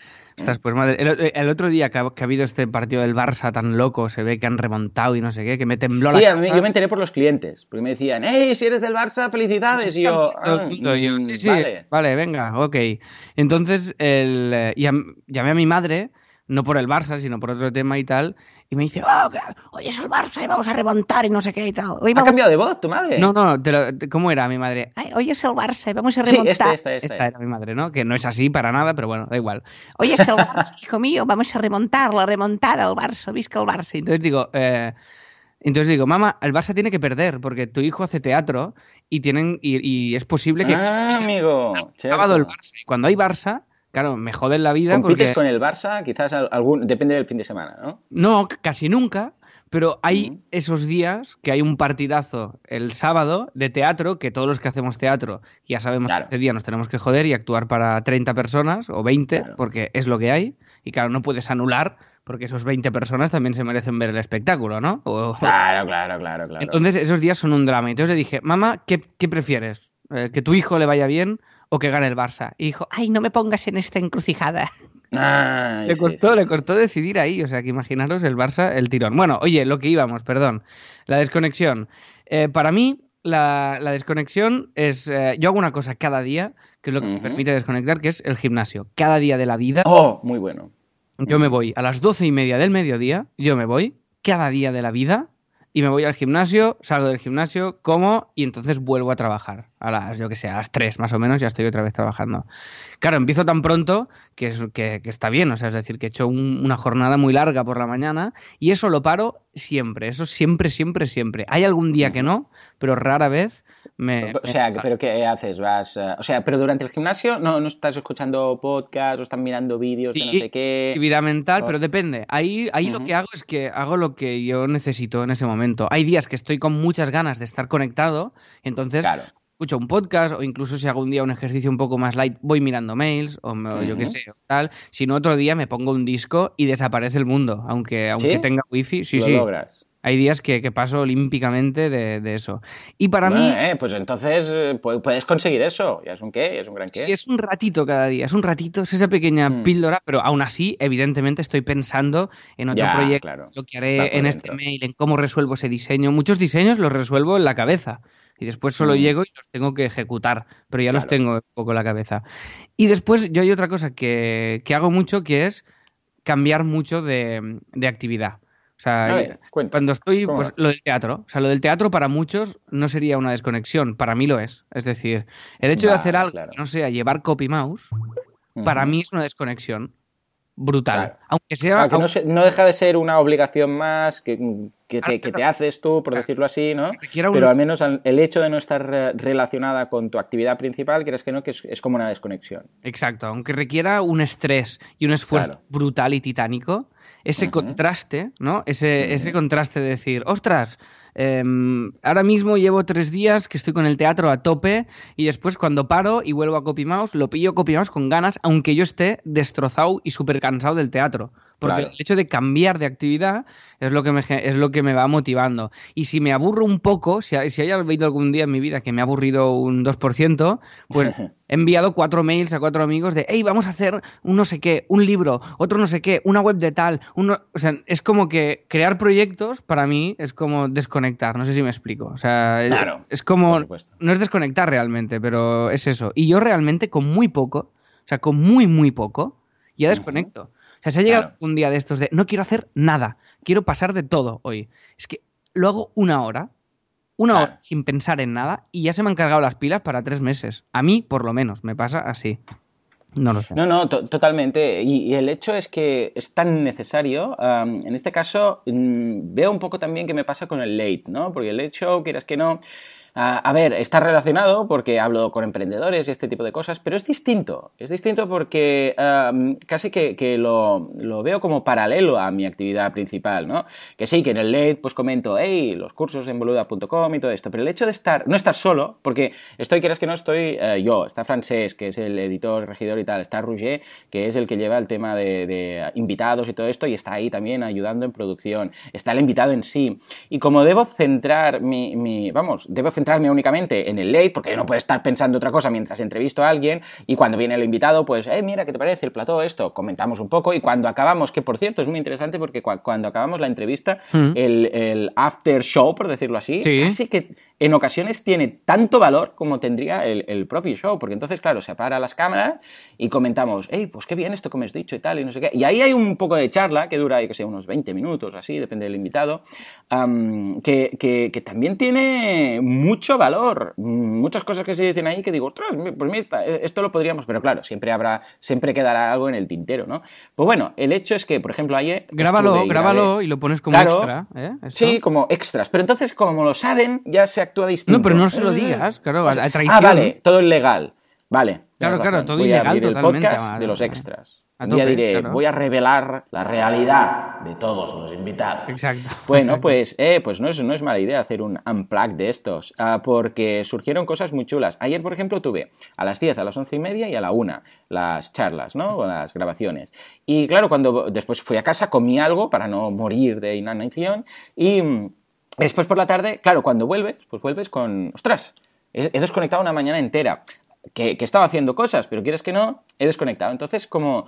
pues madre. El, otro día que ha, habido este partido del Barça tan loco, se ve que han remontado y no sé qué, que me tembló sí, la. Sí, yo me enteré por los clientes, porque me decían, ¡Hey, si eres del Barça, felicidades! Y yo, ah, sí, sí, vale. venga, ok. Entonces, el, eh, llamé a mi madre, no por el Barça, sino por otro tema y tal, y me dice, oh, hoy es el Barça y vamos a remontar y no sé qué y tal. ¿Ha cambiado de voz tu madre? No, no, ¿cómo era mi madre? hoy es el Barça y vamos a remontar. esta, era mi madre, ¿no? Que no es así para nada, pero bueno, da igual. Hoy es el Barça, hijo mío, vamos a remontar, la remontada al Barça, visca el Barça. Entonces digo, eh, entonces digo, mamá, el Barça tiene que perder porque tu hijo hace teatro y tienen y, es posible que ah, amigo, sábado el Barça y cuando hay Barça claro, me joden la vida. ¿Compites con el Barça? Quizás algún. Depende del fin de semana, ¿no? No, casi nunca. Pero hay esos días que hay un partidazo el sábado de teatro, que todos los que hacemos teatro ya sabemos que ese día nos tenemos que joder y actuar para 30 personas o 20, porque es lo que hay. Y claro, no puedes anular porque esos 20 personas también se merecen ver el espectáculo, ¿no? Claro, claro, claro, claro. Entonces esos días son un drama. Entonces le dije, mamá, ¿qué, prefieres? Eh, ¿Que tu hijo le vaya bien o que gane el Barça? Y dijo, ay, no me pongas en esta encrucijada le costó, le costó decidir ahí, o sea que imaginaros el Barça, el tirón. Bueno, oye, lo que íbamos, perdón, la desconexión. Eh, para mí, la, desconexión es. Eh, yo hago una cosa cada día, que es lo que me permite desconectar, que es el gimnasio. Cada día de la vida. Oh, muy bueno. Yo me voy a las doce y media del mediodía, yo me voy, cada día de la vida, y me voy al gimnasio, salgo del gimnasio, como y entonces vuelvo a trabajar. A las, yo que sé, a las 3 más o menos ya estoy otra vez trabajando. Claro, empiezo tan pronto que, es, que, está bien, o sea, es decir, que he hecho una jornada muy larga por la mañana y eso lo paro siempre, eso siempre, siempre, siempre. Hay algún día que no, pero rara vez me... O sea, ¿pero qué haces? Vas, eh, o sea, pero durante el gimnasio no, no estás escuchando podcast o estás mirando vídeos de no sé qué... actividad mental, pero depende. Ahí, ahí lo que hago es que hago lo que yo necesito en ese momento. Hay días que estoy con muchas ganas de estar conectado, entonces escucho un podcast o incluso si hago un día un ejercicio un poco más light voy mirando mails o, yo qué sé, tal. Si no, otro día me pongo un disco y desaparece el mundo, aunque, aunque tenga wifi. Sí, sí. Hay días que, paso olímpicamente de, eso. Y para mí... Eh, pues entonces eh, puedes conseguir eso. Ya es un qué, es un gran qué. es un ratito cada día, es un ratito, es esa pequeña mm. píldora, pero aún así, evidentemente, estoy pensando en otro proyecto, lo que haré en este mail, en cómo resuelvo ese diseño. Muchos diseños los resuelvo en la cabeza y después solo mm. llego y los tengo que ejecutar, pero ya los tengo un poco en la cabeza. Y después yo hay otra cosa que, hago mucho que es cambiar mucho de, actividad. O sea, cuando estoy, pues lo del teatro. O sea, lo del teatro para muchos no sería una desconexión, para mí lo es. Es decir, el hecho de hacer algo, no sea llevar copy mouse, para mí es una desconexión brutal. Aunque sea. no, deja de ser una obligación más que, te, haces tú, por decirlo así, ¿no? Pero al menos el hecho de no estar relacionada con tu actividad principal, crees que no, que es, como una desconexión. Exacto, aunque requiera un estrés y un esfuerzo brutal y titánico, ese contraste, ¿no? Ese, ese contraste de decir, ostras, Em, ahora mismo llevo tres días que estoy con el teatro a tope y después cuando paro y vuelvo a Copy Mouse, lo pillo Copy Mouse con ganas, aunque yo esté destrozado y súper cansado del teatro. Porque el hecho de cambiar de actividad es lo, que me, es lo que me va motivando. Y si me aburro un poco, si, si hay algún día en mi vida que me ha aburrido un 2%, pues he enviado cuatro mails a cuatro amigos de, hey, vamos a hacer un no sé qué, un libro, otro no sé qué, una web de tal. Uno... O sea, es como que crear proyectos para mí es como desconectar, no sé si me explico. O sea, es, como... No es desconectar realmente, pero es eso. Y yo realmente con muy poco, o sea, con muy, muy poco, ya desconecto. Sea, se ha llegado un día de estos de no quiero hacer nada, quiero pasar de todo hoy. Es que lo hago una hora, una hora sin pensar en nada y ya se me han cargado las pilas para tres meses. A mí, por lo menos, me pasa así. No lo sé. No, no, totalmente. Y, el hecho es que es tan necesario. en este caso, mm, veo un poco también que me pasa con el late, ¿no? Porque el hecho, quieras que no, a ver, está relacionado porque hablo con emprendedores y este tipo de cosas, pero es distinto. Es distinto porque casi que, lo, veo como paralelo a mi actividad principal, ¿no? Que sí, que en el late pues comento, hey, los cursos en boluda.com y todo esto, pero el hecho de estar, no estar solo, porque estoy, quieras que no, estoy eh, yo, está Francés, que es el editor, regidor y tal, está Roger, que es el que lleva el tema de, invitados y todo esto, y está ahí también ayudando en producción. Está el invitado en sí. Y como debo centrar mi, mi vamos, debo centrar centrarme únicamente en el late, porque no puedo estar pensando otra cosa mientras entrevisto a alguien, y cuando viene el invitado, pues, eh, mira, ¿qué te parece el plató? Esto, comentamos un poco, y cuando acabamos, que por cierto es muy interesante porque cuando acabamos la entrevista, mm. el, after show, por decirlo así, casi que en ocasiones tiene tanto valor como tendría el, propio show, porque entonces, claro, se para las cámaras y comentamos, hey, pues qué bien esto que me has dicho y tal, y no sé qué. Y ahí hay un poco de charla que dura, que sé, unos 20 minutos, así, depende del invitado, que, también tiene mucho valor. Muchas cosas que se dicen ahí que digo, ostras, pues mira, esto lo podríamos, pero claro, siempre habrá, siempre quedará algo en el tintero, ¿no? Pues bueno, el hecho es que, por ejemplo, ayer... Grábalo, grábalo y lo pones como extra, ¿eh? Sí, como extras, pero entonces, como lo saben, ya se actúa distinto. No, pero no se lo digas, claro, a, traición. Ah, vale, todo es legal. Vale. Claro, claro, todo voy ilegal a abrir el totalmente. podcast de los extras. Un día tope, diré, claro. voy a revelar la realidad de todos los invitados. Exacto. Bueno, exacto. pues, eh, pues no, es, no es mala idea hacer un unplug de estos, ah, porque surgieron cosas muy chulas. Ayer, por ejemplo, tuve a las 10, a las 11 y media y a la 1 las charlas, ¿no? O las grabaciones. Y claro, cuando después fui a casa, comí algo para no morir de inanición y mm, después por la tarde, claro, cuando vuelves, pues vuelves con, ostras, he, desconectado una mañana entera. Que, que estaba haciendo cosas, pero quieres que no, he desconectado. Entonces, como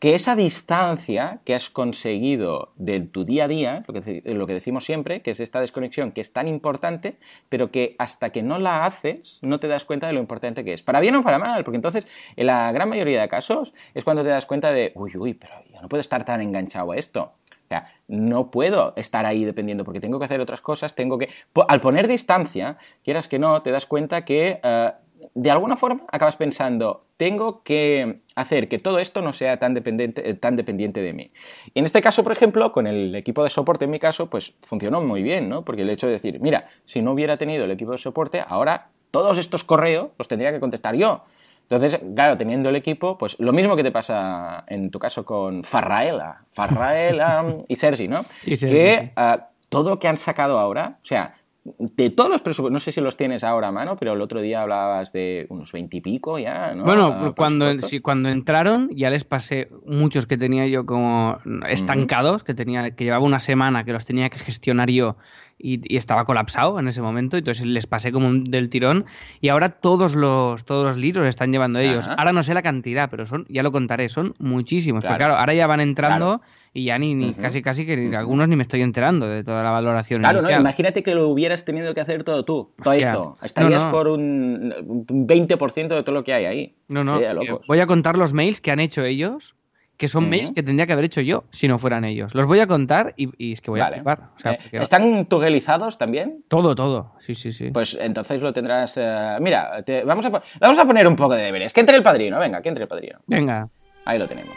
que esa distancia que has conseguido de tu día a día, lo que, lo que decimos siempre, que es esta desconexión que es tan importante, pero que hasta que no la haces no te das cuenta de lo importante que es. Para bien o para mal, porque entonces en la gran mayoría de casos es cuando te das cuenta de, uy, uy, pero yo no puedo estar tan enganchado a esto. Sea, no puedo estar ahí dependiendo porque tengo que hacer otras cosas, tengo que... Al poner distancia, quieras que no, te das cuenta que eh, de alguna forma acabas pensando, tengo que hacer que todo esto no sea tan dependiente, eh, tan dependiente de mí. Y en este caso, por ejemplo, con el equipo de soporte, en mi caso, pues funcionó muy bien, ¿no? Porque el hecho de decir, mira, si no hubiera tenido el equipo de soporte, ahora todos estos correos los tendría que contestar yo. Entonces, claro, teniendo el equipo, pues lo mismo que te pasa en tu caso con Farraela, Farraela y Sergi, ¿no? Y Sergi, que sí. ah, todo lo que han sacado ahora, o sea, de todos los presupuestos, no sé si los tienes ahora a mano, pero el otro día hablabas de unos veintipico ya, ¿no? Bueno, Ah, cuando, sí, cuando entraron ya les pasé muchos que tenía yo como estancados, que tenía que llevaba una semana que los tenía que gestionar yo y, y estaba colapsado en ese momento, entonces les pasé como del tirón y ahora todos los todos los los están llevando ellos. Ajá. Ahora no sé la cantidad, pero son ya lo contaré, son muchísimos. Pero Claro. claro, ahora ya van entrando Claro. Y ya ni, ni casi casi que algunos ni me estoy enterando de toda la valoración Claro, ¿no? Imagínate que lo hubieras tenido que hacer todo tú, todo Hostia. esto. Estarías No, no. por un un 20% de todo lo que hay ahí. No, no, voy a contar los mails que han hecho ellos, que son mails que tendría que haber hecho yo si no fueran ellos. Los voy a contar y, y es que voy a flipar. O sea, Eh, ¿Están tugelizados también? Todo, todo. Sí, sí, sí. Pues entonces lo tendrás. eh, mira, te- vamos, a, vamos a poner un poco de deberes. Que entre el padrino, venga, que entre el padrino. Venga. Ahí lo tenemos.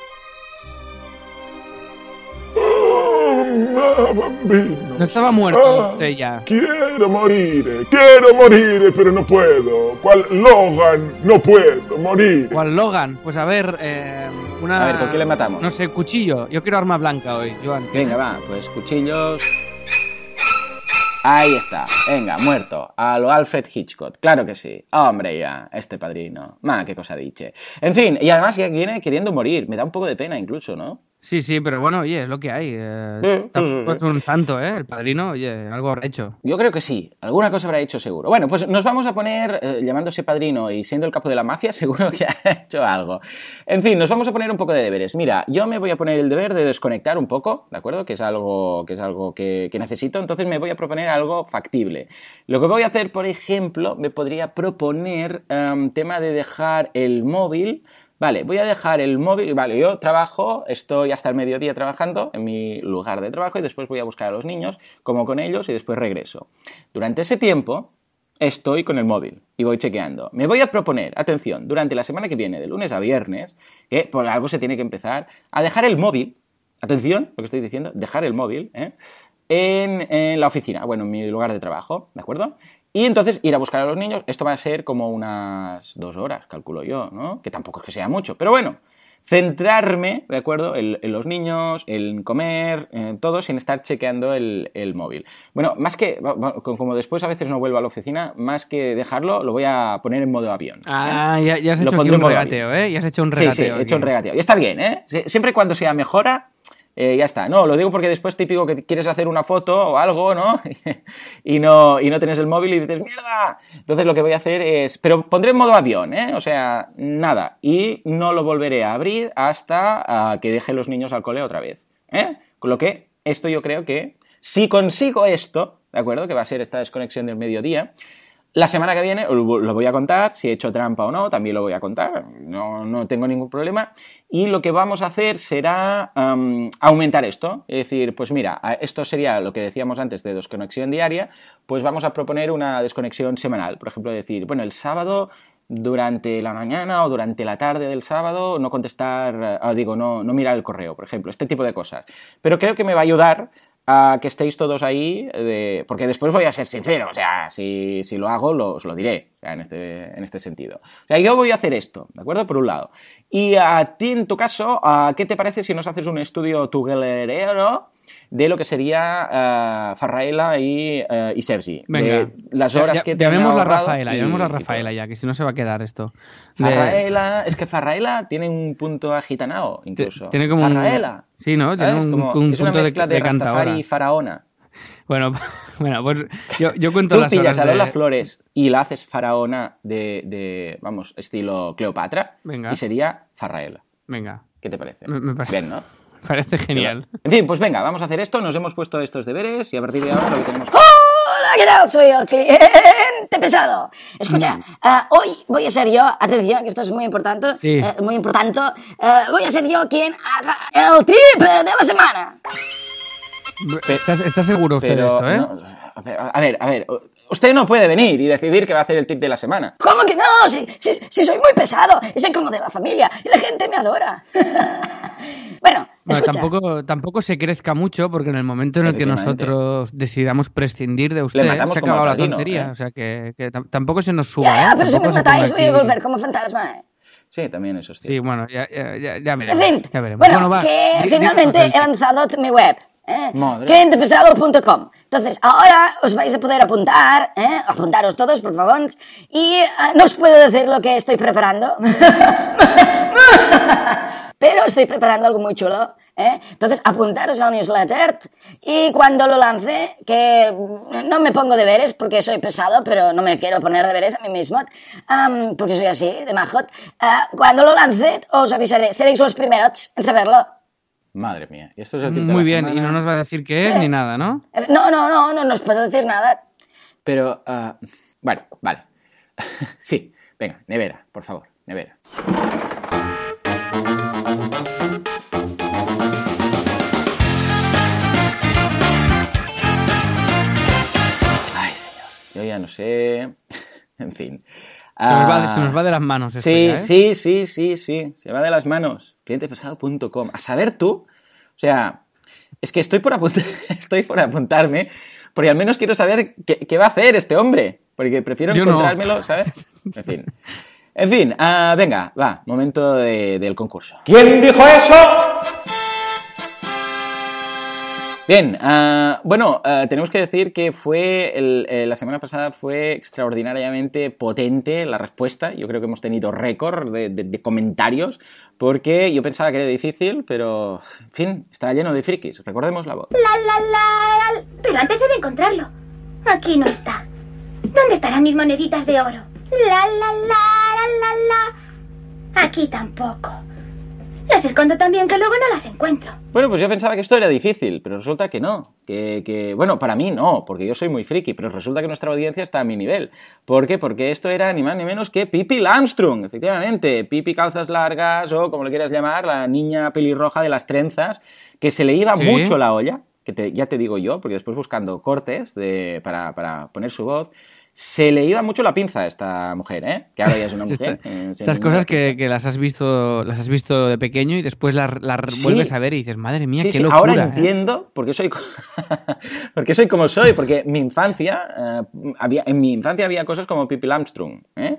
Bambino. No estaba muerto Ah, usted ya. Quiero morir, quiero morir, pero no puedo. ¿Cuál Logan? No puedo morir. ¿Cuál Logan? Pues a ver, eh, una. A ver, ¿con qué le matamos? No sé, cuchillo. Yo quiero arma blanca hoy, Joan. Venga, va, pues cuchillos. Ahí está, venga, muerto. A lo Alfred Hitchcock, claro que sí. Hombre, ya, este padrino. Ma, qué cosa diche. En fin, y además ya viene queriendo morir. Me da un poco de pena incluso, ¿no? Sí, sí, pero bueno, oye, es lo que hay. eh, Sí, sí, tampoco sí, es un santo, ¿eh? El padrino, oye, algo habrá hecho. Yo creo que sí, alguna cosa habrá hecho seguro. Bueno, pues nos vamos a poner, eh, llamándose padrino y siendo el capo de la mafia, seguro que ha hecho algo. En fin, nos vamos a poner un poco de deberes. Mira, yo me voy a poner el deber de desconectar un poco, ¿de acuerdo? Que es algo que, es algo que, que necesito, entonces me voy a proponer algo factible. Lo que voy a hacer, por ejemplo, me podría proponer em, tema de dejar el móvil Vale, voy a dejar el móvil. Vale, yo trabajo, estoy hasta el mediodía trabajando en mi lugar de trabajo y después voy a buscar a los niños, como con ellos y después regreso. Durante ese tiempo estoy con el móvil y voy chequeando. Me voy a proponer, atención, durante la semana que viene, de lunes a viernes, que por algo se tiene que empezar, a dejar el móvil, atención, lo que estoy diciendo, dejar el móvil, ¿eh? en, en la oficina, bueno, en mi lugar de trabajo, ¿de acuerdo? Y entonces ir a buscar a los niños, esto va a ser como unas dos horas, calculo yo, ¿no? Que tampoco es que sea mucho, pero bueno, centrarme, ¿de acuerdo? En, en los niños, en comer, en todo, sin estar chequeando el, el móvil. Bueno, más que, como después a veces no vuelvo a la oficina, más que dejarlo, lo voy a poner en modo avión. ¿eh? Ah, ya, ya has Lo hecho un regateo, avión. ¿eh? Ya has hecho un Sí, regateo. sí, he hecho un regateo. Y está bien, ¿eh? Sie- Siempre cuando sea mejora, eh, ya está. No, lo digo porque después típico que quieres hacer una foto o algo, ¿no? y no y no tienes el móvil y dices, ¡mierda! Entonces lo que voy a hacer es... Pero pondré en modo avión, ¿eh? O sea, nada. Y no lo volveré a abrir hasta que deje los niños al cole otra vez. ¿eh? Con lo que esto yo creo que... Si consigo esto, ¿de acuerdo? Que va a ser esta desconexión del mediodía, la semana que viene lo voy a contar, si he hecho trampa o no, también lo voy a contar, no, no tengo ningún problema. Y lo que vamos a hacer será aumentar esto, es decir, pues mira, esto sería lo que decíamos antes de desconexión diaria, pues vamos a proponer una desconexión semanal. Por ejemplo, decir, bueno, el sábado durante la mañana o durante la tarde del sábado no contestar, ah, digo, no, no mirar el correo, por ejemplo, este tipo de cosas. Pero creo que me va a ayudar a que estéis todos ahí, de- porque después voy a ser sincero, o sea, si, si lo hago, lo- os lo diré. En este, en este sentido. O sea, yo voy a hacer esto, ¿de acuerdo? Por un lado. Y a ti, en tu caso, ¿qué te parece si nos haces un estudio tugelerero de lo que sería uh, Farraela y, uh, y, Sergi. Venga, las horas ya, que te llamemos a Rafaela, llamemos a Rafaela ya, que si no se va a quedar esto. Farraela, es que Farraela tiene un punto agitanado, incluso. Tiene como Farraela. Un, sí, ¿no? Tiene un, como, un es una mezcla de, de, de Rastafari y Faraona. Bueno, bueno, pues yo, yo cuento Tú las pillas horas a Lola de... Flores y la haces faraona de, de, vamos, estilo Cleopatra Venga. y sería Farraela. Venga, ¿Qué te parece? me, me parece, Bien, ¿no? parece genial. En fin, pues venga, vamos a hacer esto. Nos hemos puesto estos deberes y a partir de ahora lo que tenemos que Hola, ¿qué tal? Soy el cliente pesado. Escucha, eh, hoy voy a ser yo, atención, que esto es muy importante, Sí. eh, muy importante, eh, voy a ser yo quien haga el tip de la semana. ¿Estás, estás seguro usted de Pero, esto, eh? no, a ver, a ver, a ver, usted no puede venir y decidir que va a hacer el tip de la semana. ¿Cómo que no? Si, si, si soy muy pesado, y soy como de la familia, y la gente me adora. bueno, Bueno, tampoco, tampoco se crezca mucho porque en el momento en el que nosotros decidamos prescindir de usted, se ha acabado la tontería. ¿eh? O sea, que, que tam- tampoco se nos suba, Ya, ¿eh? pero si me matáis voy a volver como fantasma. ¿eh? Sí, también eso es Sí, cierto. bueno, ya, ya, ya, ya En veremos. fin, ya veremos. bueno, va, que finalmente he lanzado mi web. ¿Eh? Clientepesado.com Entonces, ahora os vais a poder apuntar, ¿eh? apuntaros todos, por favor, y eh, no os puedo decir lo que estoy preparando, pero estoy preparando algo muy chulo. ¿eh? Entonces, apuntaros al newsletter y cuando lo lance, que no me pongo deberes porque soy pesado, pero no me quiero poner deberes a mí mismo, am, porque soy así, de majot. Ah, cuando lo lance, os avisaré, seréis los primeros en saberlo. Madre mía. Y esto es el tip de Muy la bien, semana. y no nos va a decir qué es ni nada, ¿no? Eh, No, no, no, no, no os puedo decir nada. Pero, ah, bueno, vale. sí, venga, nevera, por favor, nevera. Ay, señor, yo ya no sé. en fin. Se nos, va, de- Ah, se nos va de las manos esto Sí, ya, ¿eh? sí, sí, sí, sí. Se va de las manos. Clientepesado.com. A saber tú. O sea, es que estoy por, apunt- estoy por apuntarme. Porque al menos quiero saber qué, qué va a hacer este hombre. Porque prefiero Yo no. encontrármelo, ¿sabes? En fin. En fin, ah, venga, va, momento de- del concurso. ¿Quién dijo eso? Bien, ah, bueno, ah, tenemos que decir que fue el- eh, la semana pasada fue extraordinariamente potente la respuesta. Yo creo que hemos tenido récord de, de- comentarios porque yo pensaba que era difícil, pero en fin, está lleno de frikis. Recordemos la voz. La, la, la, la. Pero antes he de encontrarlo. Aquí no está. ¿Dónde estarán mis moneditas de oro? La, la, la, la, la, la. Aquí tampoco. Las escondo también que luego no las encuentro. Bueno, pues yo pensaba que esto era difícil, pero resulta que no. Que, que- bueno, para mí no, porque yo soy muy friki, pero resulta que nuestra audiencia está a mi nivel. ¿Por qué? Porque esto era ni más ni menos que Pipi Lamstrung, efectivamente. Pipi calzas largas o como le quieras llamar, la niña pelirroja de las trenzas, que se le iba Sí. mucho la olla, que te- ya te digo yo, porque después buscando cortes de, para, para poner su voz, se le iba mucho la pinza a esta mujer, ¿eh? Que ahora ya es una mujer. Eh, Estas cosas que, que las has visto las has visto de pequeño y después las, Sí. vuelves a ver y dices, madre mía, Sí, qué sí, locura. ahora ¿eh?". entiendo por qué soy, co- por qué soy como soy, porque mi infancia, eh, había, en mi infancia había cosas como Pipi Lamstrung, ¿eh?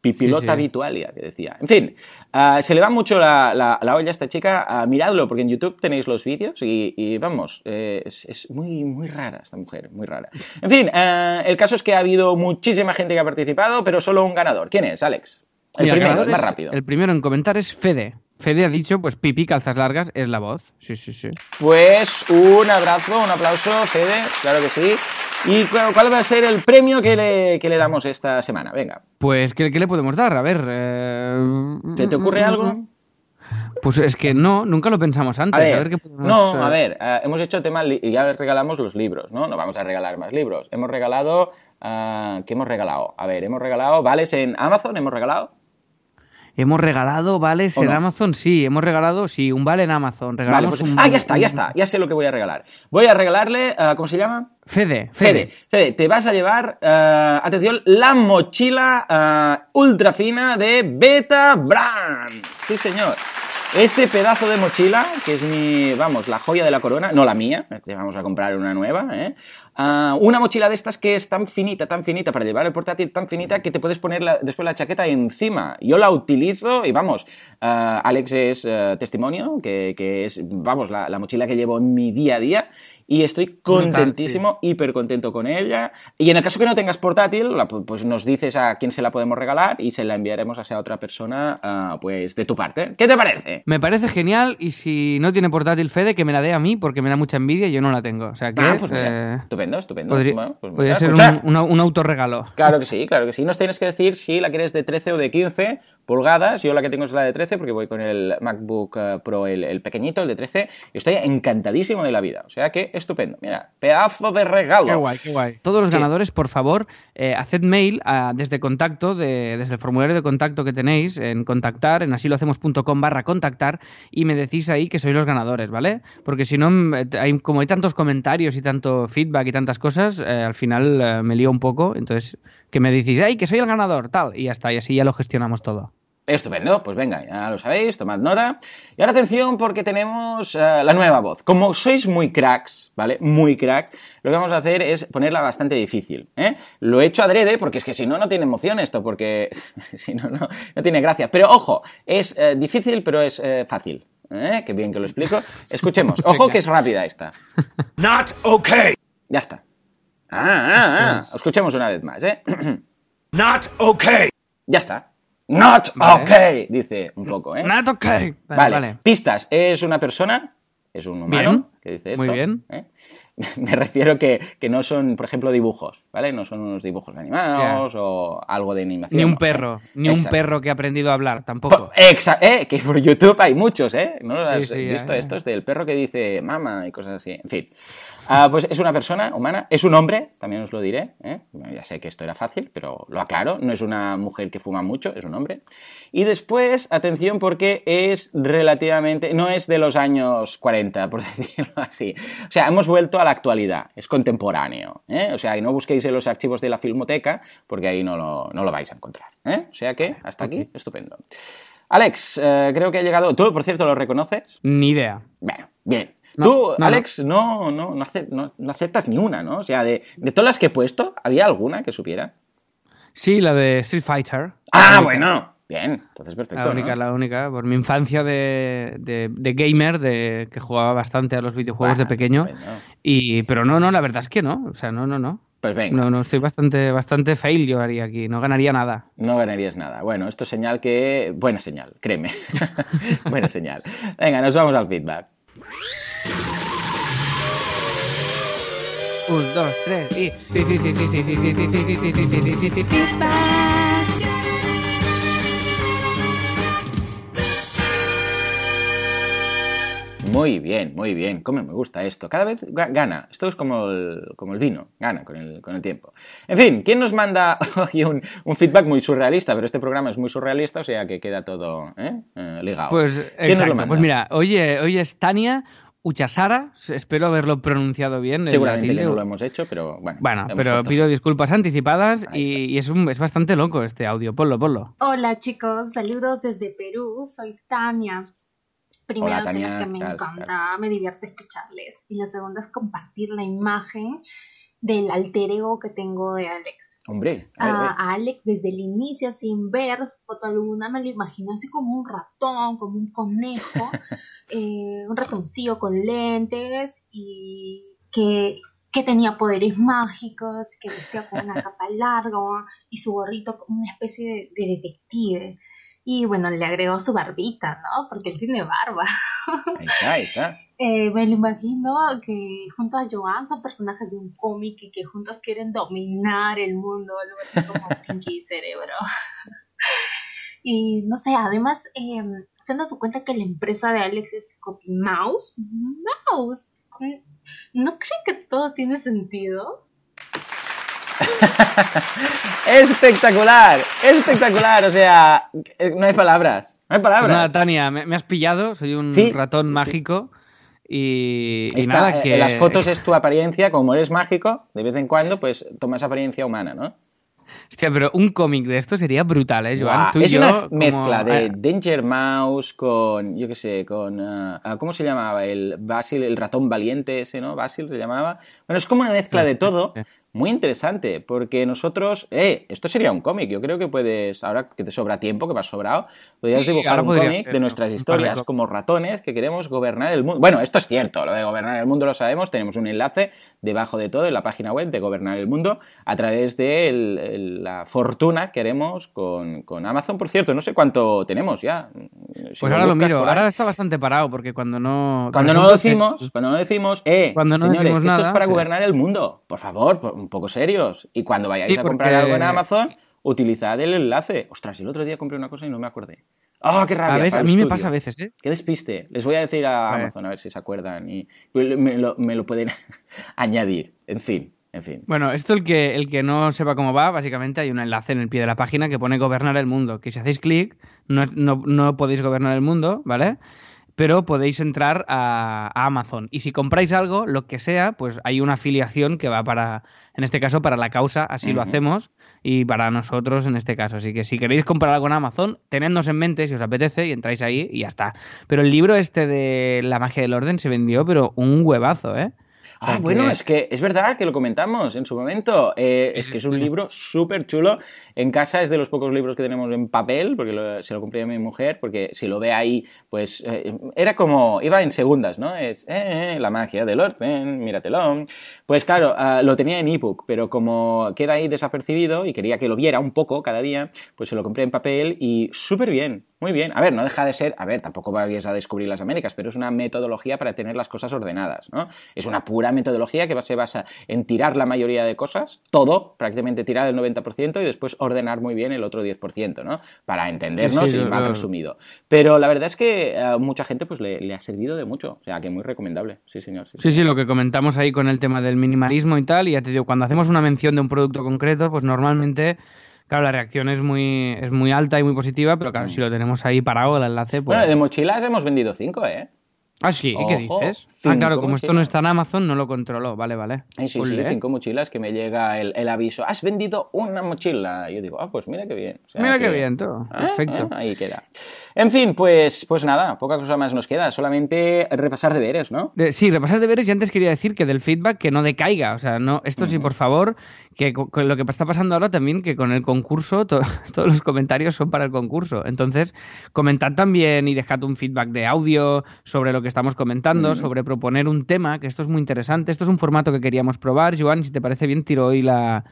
Pipilota habitualia, que decía. En fin, ah, se le va mucho la, la- la olla a esta chica, ah, miradlo, porque en YouTube tenéis los vídeos y, y vamos, eh, es, es muy, muy rara esta mujer, muy rara. En fin, eh, el caso es que ha habido muchísima gente que ha participado, pero solo un ganador. ¿Quién es, Alex? El Mira, primero, el más es- rápido. El primero en comentar es Fede. Fede ha dicho, pues pipi, calzas largas, es la voz. Sí, sí, sí. Pues un abrazo, un aplauso, Fede, claro que sí. ¿Y cu- cuál va a ser el premio que le, que le damos esta semana? Venga, Pues, ¿qué, qué le podemos dar? A ver. eh, ¿te, te ocurre algo? Pues es que no, nunca lo pensamos antes. A ver, qué podemos, no, eh, a ver, eh, hemos hecho tema y ya regalamos los libros, ¿no? No vamos a regalar más libros. Hemos regalado, ah, ¿qué hemos regalado? A ver, hemos regalado vales en Amazon, hemos regalado. Hemos regalado vales ¿O en no? Amazon, sí. Hemos regalado, sí, un vale en Amazon. Vale, Regalamos pues, un- ah, ya está, ya está, ya sé lo que voy a regalar. Voy a regalarle, ah, ¿cómo se llama? Fede, Fede, Fede. Fede, te vas a llevar, eh, atención, la mochila eh, ultra fina de Beta Brand. Sí, señor. Ese pedazo de mochila, que es mi, vamos, la joya de la corona, no la mía, vamos a comprar una nueva, ¿eh? Ah, una mochila de estas que es tan finita, tan finita, para llevar el portátil tan finita que te puedes poner después la chaqueta encima. Yo la utilizo y vamos, ah, Alex es eh, testimonio, que, es, vamos, la mochila que llevo en mi día a día y estoy contentísimo, hiper contento con ella. Y en el caso que no tengas portátil, pues nos dices a quién se la podemos regalar y se la enviaremos a esa otra persona, ah, pues de tu parte. ¿Qué te parece? Me parece genial y si no tiene portátil Fede, que me la dé a mí porque me da mucha envidia y yo no la tengo. O sea que... Ah, pues eh, estupendo, estupendo. Podría, pues ser un, un, autorregalo. Claro que sí, claro que sí. Nos tienes que decir si la quieres de 13 o de 15 pulgadas. Yo la que tengo es la de 13 porque voy con el MacBook eh, Pro, el, pequeñito, el de 13. Y estoy encantadísimo de la vida. O sea que estupendo. Mira, pedazo de regalo. Qué guay, qué guay. Todos los ganadores, por favor, eh, haced mail desde contacto, desde el formulario de contacto que tenéis en contactar, en asilohacemos.com barra contactar y me decís ahí que sois los ganadores, ¿vale? Porque si no, eh, hay, como hay tantos comentarios y tanto feedback y tantas cosas, al final me lío un poco. Entonces, que me decís, ay, que soy el ganador, tal, y ya está, y así ya lo gestionamos todo. Estupendo, pues venga, ya lo sabéis, tomad nota. Y ahora atención porque tenemos eh, la nueva voz. Como sois muy cracks, ¿vale? Muy crack, lo que vamos a hacer es ponerla bastante difícil. ¿eh? Lo he hecho adrede porque es que si no, no tiene emoción esto, porque si no, no, no tiene gracia. Pero ojo, es eh, difícil, pero es fácil. ¿eh? Qué bien que lo explico. Escuchemos. Ojo que es rápida esta. Not okay. Ya está. Ah, ah, ah. Escuchemos una vez más, ¿eh? Not okay. Ya está. Not okay, dice un poco, ¿eh? Not okay. Vale, Pistas. Es una persona, es un humano que dice esto. Muy bien. ¿eh? Me refiero que, que, no son, por ejemplo, dibujos, ¿vale? No son unos dibujos animados o algo de animación. Ni un perro, ni un perro que ha aprendido a hablar, tampoco. Exacto, eh, que por YouTube hay muchos, ¿eh? ¿No lo has visto? Esto es del perro que dice mama y cosas así. En fin. Ah, pues es una persona humana, es un hombre, también os lo diré. ¿eh? ya sé que esto era fácil, pero lo aclaro. No es una mujer que fuma mucho, es un hombre. Y después, atención, porque es relativamente. No es de los años 40, por decirlo así. O sea, hemos vuelto a la actualidad, es contemporáneo. ¿eh? O sea, y no busquéis en los archivos de la filmoteca, porque ahí no lo, no lo vais a encontrar. ¿eh? O sea que, hasta aquí, estupendo. Alex, creo que ha llegado. ¿Tú, por cierto, lo reconoces? Ni idea. Bueno, bien. Tú, Alex, no, no, no, aceptas ni una, ¿no? O sea, de, todas las que he puesto, ¿había alguna que supiera? Sí, la de Street Fighter. Ah, bueno. Bien, entonces perfecto. La única, la única. Por mi infancia de, gamer, de que jugaba bastante a los videojuegos de pequeño. Y, pero no, no, la verdad es que no. O sea, no, no, no. Pues venga. No, no, estoy bastante, bastante fail yo haría aquí. No ganaría nada. No ganarías nada. Bueno, esto es señal que. Buena señal, créeme. Buena señal. Venga, nos vamos al feedback. Un, dos, tres y... Muy bien, muy bien. ¿Cómo me gusta esto? Cada vez gana. Esto es como el, como el vino, gana con el, con el, tiempo. En fin, ¿quién nos manda hoy un, un, feedback muy surrealista? Pero este programa es muy surrealista, o sea que queda todo ¿eh? Eh, ligado. Pues, exacto. Pues mira, hoy, hoy es Tania, Uchasara, espero haberlo pronunciado bien. Seguramente no lo hemos hecho, pero bueno. Bueno, pero pido disculpas anticipadas y, es, un, es bastante loco este audio. Ponlo, ponlo. Hola chicos, saludos desde Perú, soy Tania. Primero Tania, que me encanta, me divierte escucharles. Y la segunda es compartir la imagen del alter ego que tengo de Alex. Hombre, a, Alex desde el inicio, sin ver foto alguna, me lo imagino así como un ratón, como un conejo, eh, un ratoncillo con lentes y que, tenía poderes mágicos, que vestía con una capa larga y su gorrito como una especie de detective. Y bueno, le agregó su barbita, ¿no? Porque él tiene barba. Ahí está, ahí está. Eh, me lo imagino que junto a Joan son personajes de un cómic y que juntos quieren dominar el mundo, algo así como Pinky y Cerebro. y no sé, además, eh, se han dado cuenta que la empresa de Alex es Copy Mouse. Mouse. ¿No creen que todo tiene sentido? espectacular, espectacular, o sea, eh, no hay palabras, no hay palabras. Nada, Tania, me, has pillado, soy un ratón mágico y, nada, eh, que... En las fotos es tu apariencia, como eres mágico, de vez en cuando, pues tomas apariencia humana, ¿no? Hostia, pero un cómic de esto sería brutal, ¿eh, Joan? es una mezcla de Danger Mouse con, yo qué sé, con... Ah, ah, ¿Cómo se llamaba? El Basil, el ratón valiente ese, ¿no? Basil se llamaba. Bueno, es como una mezcla de todo muy interesante, porque nosotros, eh, esto sería un cómic, yo creo que puedes, ahora que te sobra tiempo, que me has sobrado, podrías dibujar un cómic de nuestras historias como ratones que queremos gobernar el mundo. Bueno, esto es cierto, lo de gobernar el mundo lo sabemos, tenemos un enlace debajo de todo en la página web de Gobernar el Mundo a través de la fortuna que haremos con, Amazon, por cierto, no sé cuánto tenemos ya. pues ahora lo miro, ahora está bastante parado, porque cuando no... Cuando no lo decimos, cuando no decimos, eh, cuando no señores, esto es para gobernar el mundo, por favor, un poco serios. Y cuando vayáis a comprar algo en Amazon, utilizad el enlace. Ostras, el otro día compré una cosa y no me acordé. ¡Ah, qué rabia! A, mí me pasa a veces, ¿eh? Qué despiste. Les voy a decir a, Amazon a ver si se acuerdan y me lo, me lo pueden añadir. En fin, en fin. Bueno, esto el que, el que no sepa cómo va, básicamente hay un enlace en el pie de la página que pone gobernar el mundo, que si hacéis clic no, no, no, podéis gobernar el mundo, ¿vale? Pero podéis entrar a, Amazon. Y si compráis algo, lo que sea, pues hay una afiliación que va para, en este caso, para la causa, así lo hacemos, y para nosotros en este caso. Así que si queréis comprar algo en Amazon, tenednos en mente si os apetece y entráis ahí y ya está. Pero el libro este de La magia del orden se vendió, pero un huevazo, ¿eh? Ah, bueno, es que es verdad que lo comentamos en su momento. Eh, es que es un libro súper chulo. En casa es de los pocos libros que tenemos en papel, porque se lo compré a mi mujer, porque si lo ve ahí, pues eh, era como, iba en segundas, ¿no? Es eh, la magia del orden, míratelo. Pues claro, ah, lo tenía en ebook, pero como queda ahí desapercibido y quería que lo viera un poco cada día, pues se lo compré en papel y súper bien. Muy bien. A ver, no deja de ser, a ver, tampoco vayas a descubrir las Américas, pero es una metodología para tener las cosas ordenadas, ¿no? Es una pura metodología que se basa en tirar la mayoría de cosas, todo, prácticamente tirar el 90% y después ordenar muy bien el otro 10%, ¿no? Para entendernos y mal resumido. Pero la verdad es que a mucha gente pues le, ha servido de mucho, o sea, que muy recomendable. Sí, señor. Sí, sí, lo que comentamos ahí con el tema del minimalismo y tal, y ya te digo, cuando hacemos una mención de un producto concreto, pues normalmente Claro, la reacción es muy, es muy alta y muy positiva, pero claro, si lo tenemos ahí parado, el enlace, pues... Bueno, de mochilas hemos vendido cinco, ¿eh? Ah, sí, ¿qué dices? Ah, claro, como esto no está en Amazon, no lo controlo. Vale, vale. sí, sí, cinco mochilas que me llega el, aviso. Has vendido una mochila. Y yo digo, ah, pues mira qué bien. mira qué bien, todo. Ah, Perfecto. Ah, ahí queda. En fin, pues, pues nada, poca cosa más nos queda. Solamente repasar deberes, ¿no? sí, repasar deberes. Y antes quería decir que del feedback que no decaiga. O sea, no, esto sí, por favor, que con lo que está pasando ahora también, que con el concurso, todos los comentarios son para el concurso. Entonces, comentad también y dejad un feedback de audio sobre lo que estamos comentando, sobre proponer un tema, que esto es muy interesante. Esto es un formato que queríamos probar. Joan, si te parece bien, tiro hoy la,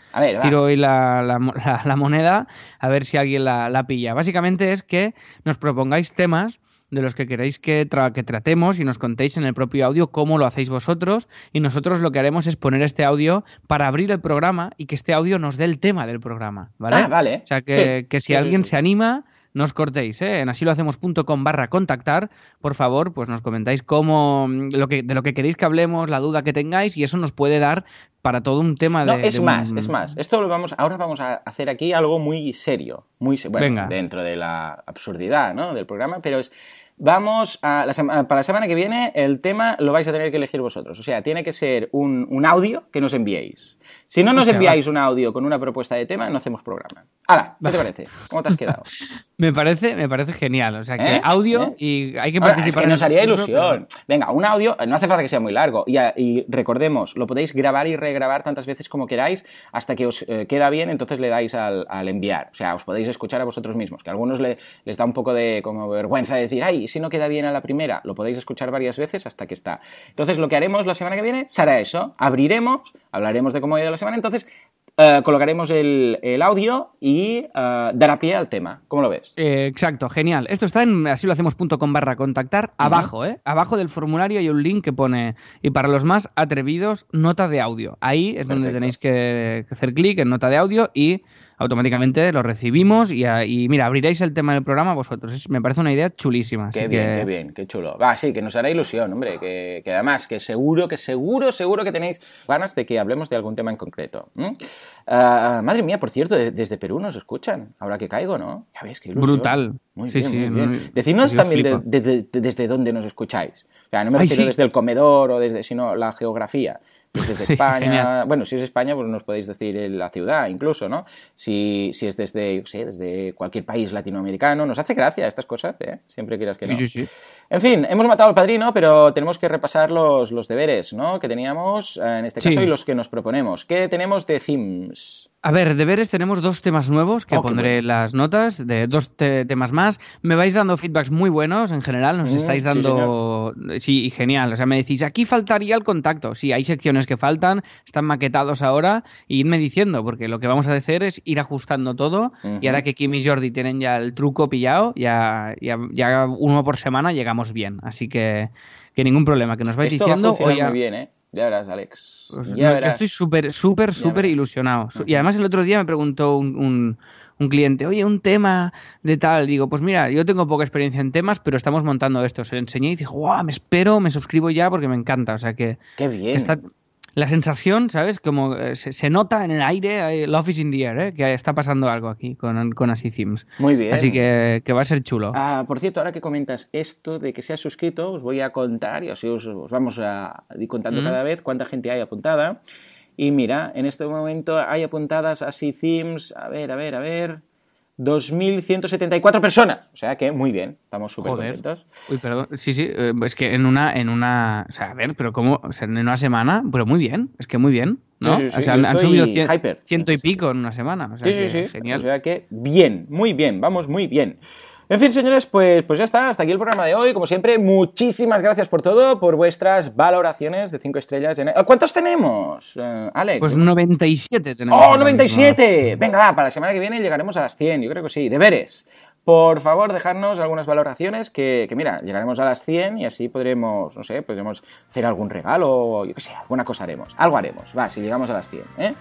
tiro hoy la, la, moneda, a ver si alguien la, pilla. Básicamente es que nos propongáis temas de los que queréis que, que, tratemos y nos contéis en el propio audio cómo lo hacéis vosotros y nosotros lo que haremos es poner este audio para abrir el programa y que este audio nos dé el tema del programa, ¿vale? Ah, vale. O sea, que, que si alguien se anima, no os cortéis, ¿eh? En asilohacemos.com barra contactar, por favor, pues nos comentáis cómo, lo que, de lo que queréis que hablemos, la duda que tengáis, y eso nos puede dar para todo un tema de... No, es más, es más. Esto lo vamos, ahora vamos a hacer aquí algo muy serio, muy bueno, dentro de la absurdidad, ¿no? Del programa, pero es Vamos a la para la semana que viene el tema lo vais a tener que elegir vosotros. O sea, tiene que ser un, un audio que nos enviéis. Si no nos enviáis un audio con una propuesta de tema, no hacemos programa. Ahora, ¿qué te parece? ¿Cómo te has quedado? me, parece, me parece genial. O sea, que ¿Eh? audio ¿Eh? y hay que participar. es que nos haría ilusión. Venga, un audio, no hace falta que sea muy largo. Y, recordemos, lo podéis grabar y regrabar tantas veces como queráis hasta que os eh, queda bien, entonces le dais al, enviar. O sea, os podéis escuchar a vosotros mismos. Que a algunos les da un poco de como vergüenza de decir, ay, si no queda bien a la primera, lo podéis escuchar varias veces hasta que está. Entonces, lo que haremos la semana que viene será eso. Abriremos, hablaremos de cómo ha ido la semana, entonces eh, colocaremos el, audio y uh, dará pie al tema. ¿Cómo lo ves? Eh, exacto, genial. Esto está en así lo hacemos.com barra contactar. Abajo, ¿eh? Abajo del formulario hay un link que pone, y para los más atrevidos, nota de audio. Ahí es donde tenéis que hacer clic en nota de audio y automáticamente lo recibimos y, y, mira, abriréis el tema del programa vosotros. me parece una idea chulísima. Qué bien, qué bien, qué chulo. Va, sí, que nos hará ilusión, hombre, que, además, que seguro, que seguro, seguro que tenéis ganas de que hablemos de algún tema en concreto. Ah, madre mía, por cierto, desde Perú nos escuchan, ahora que caigo, ¿no? Ya ves, qué ilusión. Brutal. Muy bien, muy bien. Decidnos también desde dónde nos escucháis. O sea, no me refiero desde el comedor o desde, sino la geografía. Desde España, bueno, si es España, pues nos podéis decir la ciudad incluso, ¿no? Si, si es desde, yo sé, desde cualquier país latinoamericano, nos hace gracia estas cosas, ¿eh? Siempre quieras que no. Sí, sí, sí. En fin, hemos matado al padrino, pero tenemos que repasar los, los deberes, ¿no? Que teníamos eh, en este caso y los que nos proponemos. ¿Qué tenemos de themes? A ver, deberes, tenemos dos temas nuevos que pondré las notas, de dos temas más. Me vais dando feedbacks muy buenos en general, nos mm, estáis dando... Sí, genial. O sea, me decís, aquí faltaría el contacto. Sí, hay secciones que faltan, están maquetados ahora, y idme diciendo, porque lo que vamos a hacer es ir ajustando todo, y ahora que Kim y Jordi tienen ya el truco pillado, ya, ya, ya uno por semana llegamos bien. Así que, que ningún problema, que nos vais diciendo... Va muy bien, ¿eh? Ya verás, Alex. Pues ya verás. Estoy súper, súper, súper ilusionado. Y además el otro día me preguntó un, un, cliente, oye, un tema de tal. Digo, pues mira, yo tengo poca experiencia en temas, pero estamos montando esto. Se lo enseñé y dijo, guau, me espero, me suscribo ya porque me encanta. O sea que... Qué bien la sensación, ¿sabes? Como eh, se, nota en el aire, Love is in the air, ¿eh? que está pasando algo aquí con, con Así Themes. Muy bien. Así que, va a ser chulo. Ah, por cierto, ahora que comentas esto de que se ha suscrito, os voy a contar y así os, vamos a ir contando cada vez cuánta gente hay apuntada. Y mira, en este momento hay apuntadas Así Themes, a ver, a ver, a ver. 2.174 personas. O sea que muy bien, estamos súper contentos. Uy, perdón. Sí, sí, eh, es que en una, en una. O sea, a ver, pero ¿cómo? O sea, en una semana, pero muy bien, es que muy bien. ¿no? Sí, sí, o sea, han, subido ciento y pico en una semana. O sea, sí, sí, sí. Genial. O sea que bien, muy bien, vamos muy bien. En fin, señores, pues, pues ya está, hasta aquí el programa de hoy. Como siempre, muchísimas gracias por todo, por vuestras valoraciones de 5 estrellas. En... ¿Cuántos tenemos, uh, Alex? Pues 97 tenemos. ¡Oh, 97! Venga, va, para la semana que viene llegaremos a las 100, yo creo que sí. Deberes por favor, dejarnos algunas valoraciones que, mira, llegaremos a las 100 y así podremos, no sé, podremos hacer algún regalo, yo qué sé, alguna cosa haremos. Algo haremos, va, si llegamos a las 100, ¿eh?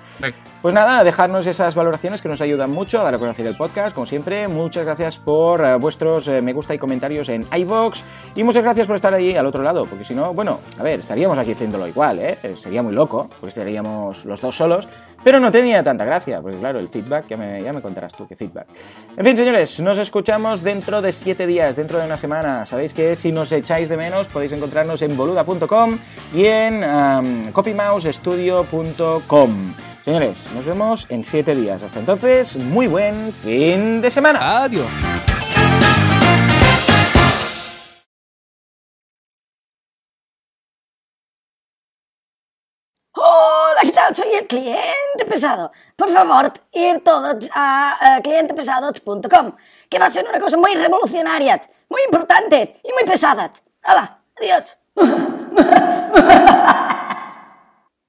Pues nada, dejarnos esas valoraciones que nos ayudan mucho a dar a conocer el podcast, como siempre. Muchas gracias por eh, vuestros eh, me gusta y comentarios en iBox y muchas gracias por estar ahí al otro lado, porque si no, bueno, a ver, estaríamos aquí haciéndolo igual, ¿eh? Sería muy loco, porque estaríamos los dos solos, pero no tenía tanta gracia, porque claro, el feedback, ya me, ya me contarás tú qué feedback. En fin, señores, nos escuchamos dentro de siete días, dentro de una semana. Sabéis que si nos echáis de menos podéis encontrarnos en boluda.com y en copymousestudio.com. Señores, nos vemos en siete días. Hasta entonces, muy buen fin de semana. Adiós. Soy el cliente pesado. Por favor, ir todos a uh, que va a ser una cosa muy revolucionaria, muy importante y muy pesada. ¡Hala! ¡Adiós!